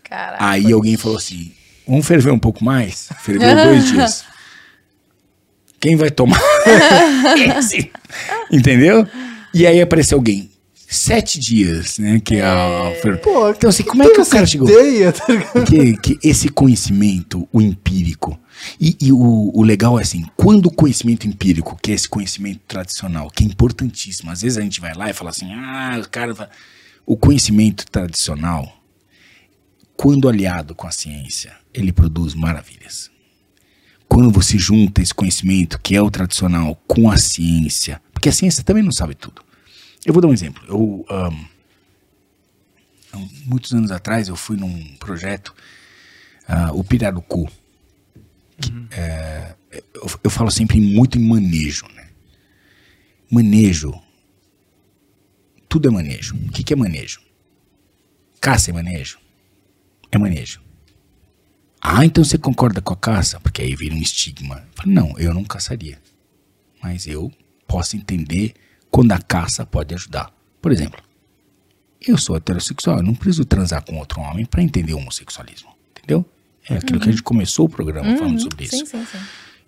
Caraca. Aí alguém falou assim: vamos ferver um pouco mais? Ferveu dois dias. Quem vai tomar? Entendeu? E aí apareceu alguém. Sete dias, né? Que é a. Pô, então, assim, como é que o cara chegou? Ideia, tá que, que esse conhecimento, o empírico, e, e o, o legal é assim, quando o conhecimento empírico, que é esse conhecimento tradicional, que é importantíssimo, às vezes a gente vai lá e fala assim, ah, o cara. vai-" O conhecimento tradicional, quando aliado com a ciência, ele produz maravilhas. Quando você junta esse conhecimento, que é o tradicional, com a ciência, porque a ciência também não sabe tudo. Eu vou dar um exemplo. Eu. há muitos anos atrás eu fui num projeto, ah, o Pirarucu. que, é, eu, eu falo sempre muito em manejo, né? Manejo. Tudo é manejo. O que, que é manejo? Caça é manejo? É manejo. Ah, então você concorda com a caça? Porque aí vira um estigma. Eu falo, não, eu não caçaria. Mas eu posso entender quando a caça pode ajudar. Por exemplo, eu sou heterossexual, eu não preciso transar com outro homem para entender o homossexualismo. Entendeu? É aquilo que a gente começou o programa falando sobre isso. Sim, sim, sim.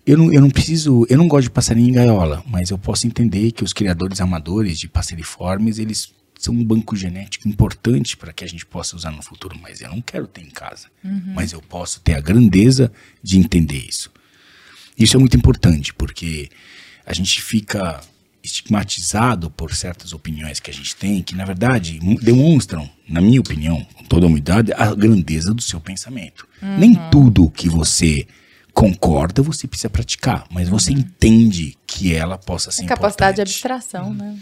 Eu não, eu não preciso, eu não gosto de passarinho em gaiola, mas eu posso entender que os criadores amadores de passeriformes, eles são um banco genético importante para que a gente possa usar no futuro, mas eu não quero ter em casa. Mas eu posso ter a grandeza de entender isso. Isso é muito importante, porque a gente fica estigmatizado por certas opiniões que a gente tem, que na verdade demonstram, na minha opinião, com toda a humildade, a grandeza do seu pensamento. Nem tudo que você concorda você precisa praticar, mas você entende que ela possa ser Capacidade de importante. abstração, né?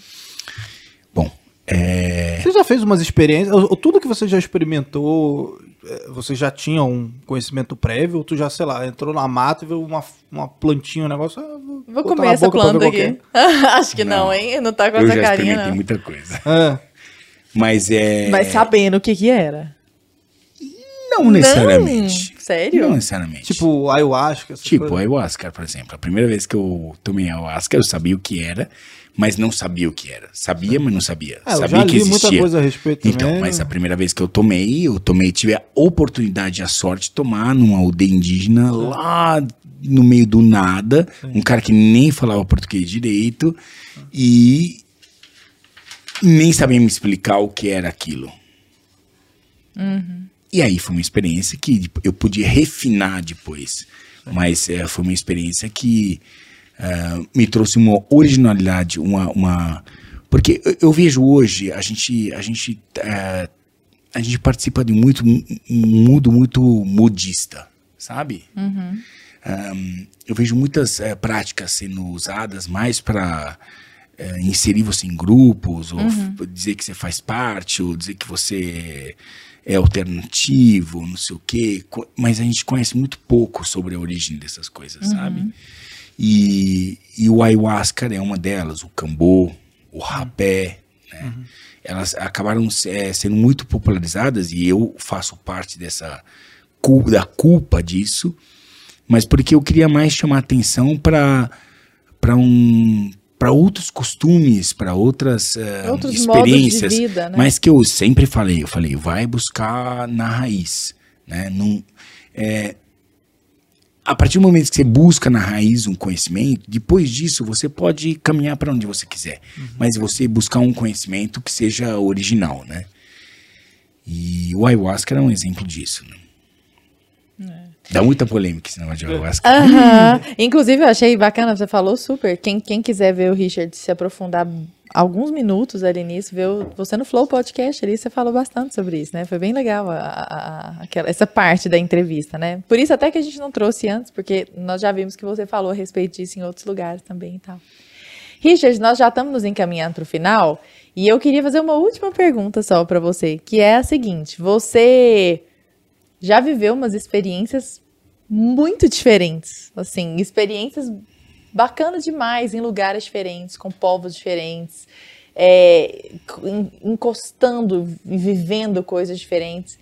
Bom, é, Você já fez umas experiências? ou- Tudo que você já experimentou, eh, você já tinha um conhecimento prévio? Ou tu já, sei lá, entrou na mata e viu uma, uma plantinha, um negócio? ah, Vou comer essa planta aqui. é. Acho que não, Não. hein? Não tá com eu essa já carinha, experimentei não. muita coisa. É. Mas é. Mas sabendo o que que era. Não necessariamente. Não, sério? Não necessariamente. Tipo, ayahuasca, Tipo, coisas. ayahuasca, por exemplo. A primeira vez que eu tomei ayahuasca, eu sabia o que era, mas não sabia o que era. Sabia, mas não sabia. É, eu sabia já que li existia. muita coisa a respeito Então, também. mas a primeira vez que eu tomei, eu tomei, tive a oportunidade, a sorte de tomar numa aldeia indígena lá no meio do nada, um cara que nem falava português direito e nem sabia me explicar o que era aquilo. E aí foi uma experiência que tipo, eu podia refinar depois, mas eh, foi uma experiência que ah, me trouxe uma originalidade, uma, uma porque eu, vejo hoje a gente a gente eh, a gente participa de muito um mundo muito modista, sabe? Ahn, eu vejo muitas eh, práticas sendo usadas mais para inserir você em grupos, ou f- dizer que você faz parte, ou dizer que você é alternativo, não sei o quê. Mas a gente conhece muito pouco sobre a origem dessas coisas, sabe? E, e o ayahuasca é uma delas, o cambô, o rapé, né? Elas acabaram eh, sendo muito popularizadas e eu faço parte dessa da culpa disso, mas porque eu queria mais chamar atenção para para um para outros costumes, para outras eh, Outros de experiências, vida, né? mas que eu sempre falei, eu falei, vai buscar na raiz, né? Não, é, a partir do momento que você busca na raiz um conhecimento, depois disso você pode caminhar para onde você quiser, mas você buscar um conhecimento que seja original, né? E o ayahuasca era um exemplo disso, né? Dá muita polêmica esse negócio de ayahuasca. Aham. Inclusive, eu achei bacana, você falou super. Quem, quem quiser ver o Richard se aprofundar alguns minutos ali nisso, o- você no Flow Podcast ali, você falou bastante sobre isso, né? Foi bem legal a- a- aquela, essa parte da entrevista, né? Por isso até que a gente não trouxe antes, porque nós já vimos que você falou a respeito disso em outros lugares também e tal. Richard, nós já estamos nos encaminhando para o final e eu queria fazer uma última pergunta só para você, que é a seguinte: você já viveu umas experiências muito diferentes, assim, experiências bacana demais em lugares diferentes, com povos diferentes, é, encostando e vivendo coisas diferentes.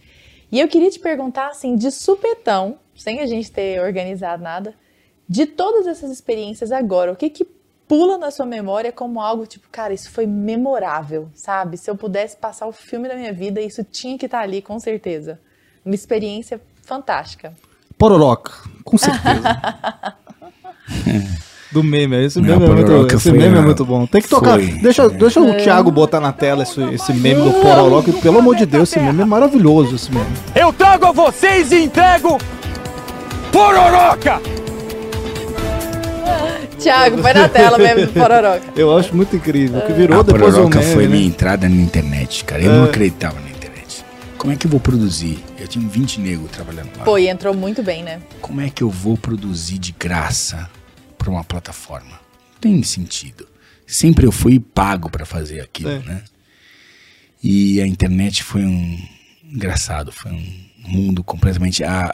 E eu queria te perguntar, assim, de supetão, sem a gente ter organizado nada, de todas essas experiências agora, o que que pula na sua memória como algo tipo, cara, isso foi memorável, sabe? Se eu pudesse passar o filme da minha vida, isso tinha que estar ali, com certeza. Uma experiência fantástica. Pororoca, com certeza. Do meme, esse meme, é muito, esse meme é muito bom. Tem que tocar. foi, deixa, deixa o Thiago botar na tela esse, esse meme do Pororoca. Pelo amor de Deus, esse meme é maravilhoso. Esse meme. Eu trago a vocês e entrego Pororoca! Tiago, põe na tela mesmo do Pororoca. Eu acho muito incrível. Que virou A depois Pororoca meme. foi né? minha entrada na internet, cara. Eu É. não acreditava na internet. Como é que eu vou produzir? Eu tinha 20 negros trabalhando lá. Pô, e entrou muito bem, né? Como é que eu vou produzir de graça para uma plataforma? Não tem sentido. Sempre eu fui pago para fazer aquilo, É. né? E a internet foi um engraçado, foi um mundo completamente a,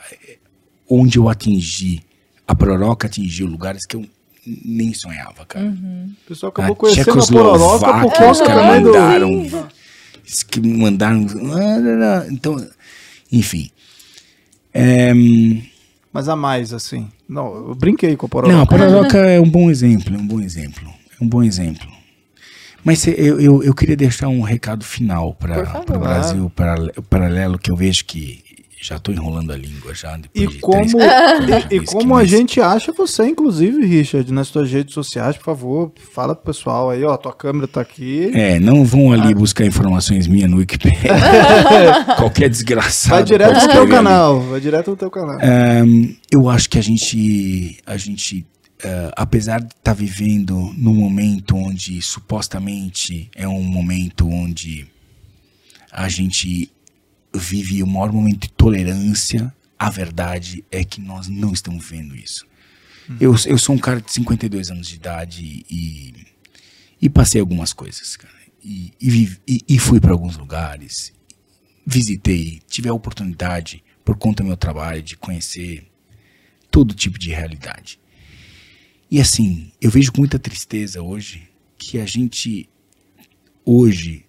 onde eu atingi, a Proroca atingiu lugares que eu nem sonhava, cara. Uhum. O pessoal acabou A conhecendo a Pororoca por Tchecoslováquia, causa os caras mandaram. Que mandaram. Então, enfim. É, Mas a mais, assim. Não, eu brinquei com a Pororoca. não, a Pororoca é um bom exemplo, é um bom exemplo. É um bom exemplo. Mas eu, eu, eu queria deixar um recado final para o Brasil parale- paralelo, que eu vejo que já estou enrolando a língua já. E Depois de como, três, e, e como a gente acha você, inclusive, Richard, nas suas redes sociais, por favor, fala pro pessoal aí, ó, tua câmera tá aqui. É, não vão Ah. ali buscar informações minhas no Wikipedia. Qualquer desgraçado. Vai direto no teu ali. canal, vai direto no teu canal. Ahn, eu acho que a gente, a gente ah, apesar de estar vivendo num momento onde supostamente é um momento onde a gente vive o maior momento de tolerância, a verdade é que nós não estamos vendo isso. Eu, eu sou um cara de 52 anos de idade e, e passei algumas coisas, cara. E, e, e- e fui para alguns lugares, visitei, tive a oportunidade, por conta do meu trabalho, de conhecer todo tipo de realidade. E assim, eu vejo com muita tristeza hoje que a gente, hoje,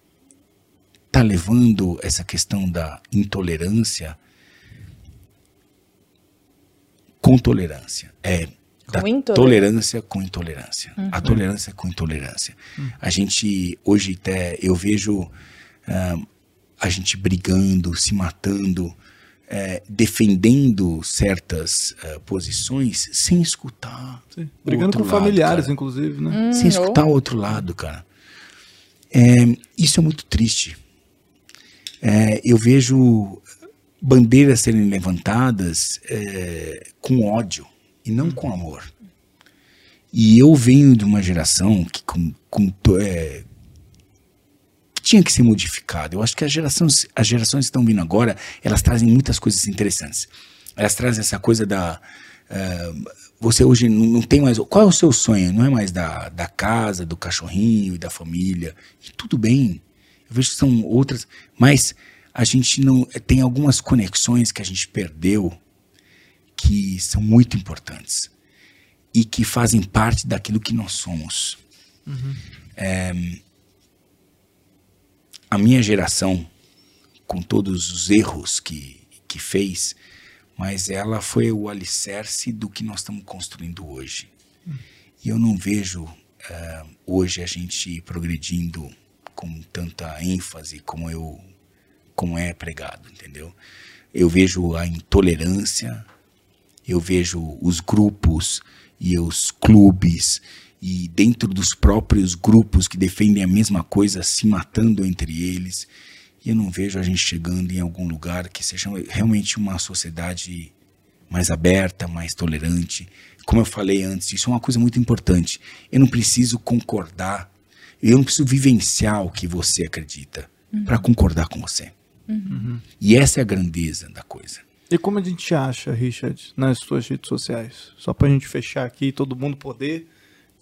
está levando essa questão da intolerância com tolerância. É, da Com intolerância. tolerância com intolerância. A tolerância com intolerância. A gente, hoje até, eu vejo ah, a gente brigando, se matando, eh, defendendo certas ah, posições sem escutar. o Brigando com lado, familiares, cara. inclusive, né? Sem escutar o outro lado, cara. É, isso é muito triste. É, eu vejo bandeiras serem levantadas é, com ódio e não com amor. E eu venho de uma geração que com, com é, tinha que ser modificada. Eu acho que as gerações, as gerações que estão vindo agora, elas trazem muitas coisas interessantes. Elas trazem essa coisa da ah, você hoje não, não tem mais. Qual é o seu sonho? Não é mais da, da casa, do cachorrinho e da família. E tudo bem. Eu vejo que são outras. Mas a gente não. Tem algumas conexões que a gente perdeu que são muito importantes e que fazem parte daquilo que nós somos. É, a minha geração, com todos os erros que, que fez, mas ela foi o alicerce do que nós estamos construindo hoje. E eu não vejo eh, hoje a gente progredindo com tanta ênfase como eu como é pregado, entendeu? Eu vejo a intolerância, eu vejo os grupos e os clubes e dentro dos próprios grupos que defendem a mesma coisa se matando entre eles. E eu não vejo a gente chegando em algum lugar que seja realmente uma sociedade mais aberta, mais tolerante. Como eu falei antes, isso é uma coisa muito importante. Eu não preciso concordar, eu não preciso vivenciar o que você acredita para concordar com você. E essa é a grandeza da coisa. E como a gente acha, Richard, nas suas redes sociais? Só pra gente fechar aqui e todo mundo poder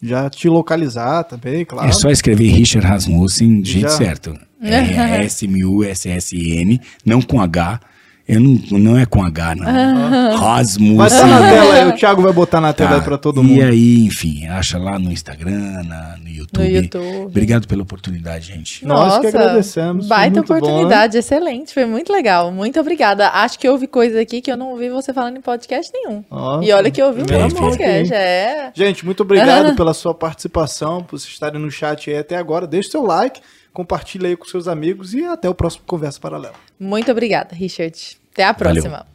já te localizar também, claro. É só escrever Richard Rasmussen do jeito Já. certo. R-S-M-U-S-S-N, não com H. Eu não, não é com H, não. Rasmussen. Vai estar na tela aí, o Thiago vai botar na tela Tá. aí pra todo e mundo. aí, enfim, acha lá no Instagram, na- no YouTube. No YouTube. Obrigado pela oportunidade, gente. Nós que agradecemos, Baita muito bom, oportunidade, excelente, foi muito legal. Muito obrigada. Acho que houve coisa aqui que eu não ouvi você falando em podcast nenhum. Nossa, e olha que eu ouvi um de mão podcast, é. Gente, muito obrigado pela sua participação, por vocês estarem no chat aí até agora. Deixe seu like, compartilhe aí com seus amigos e até o próximo Conversa Paralela. Muito obrigada, Richard. Até a Valeu. próxima.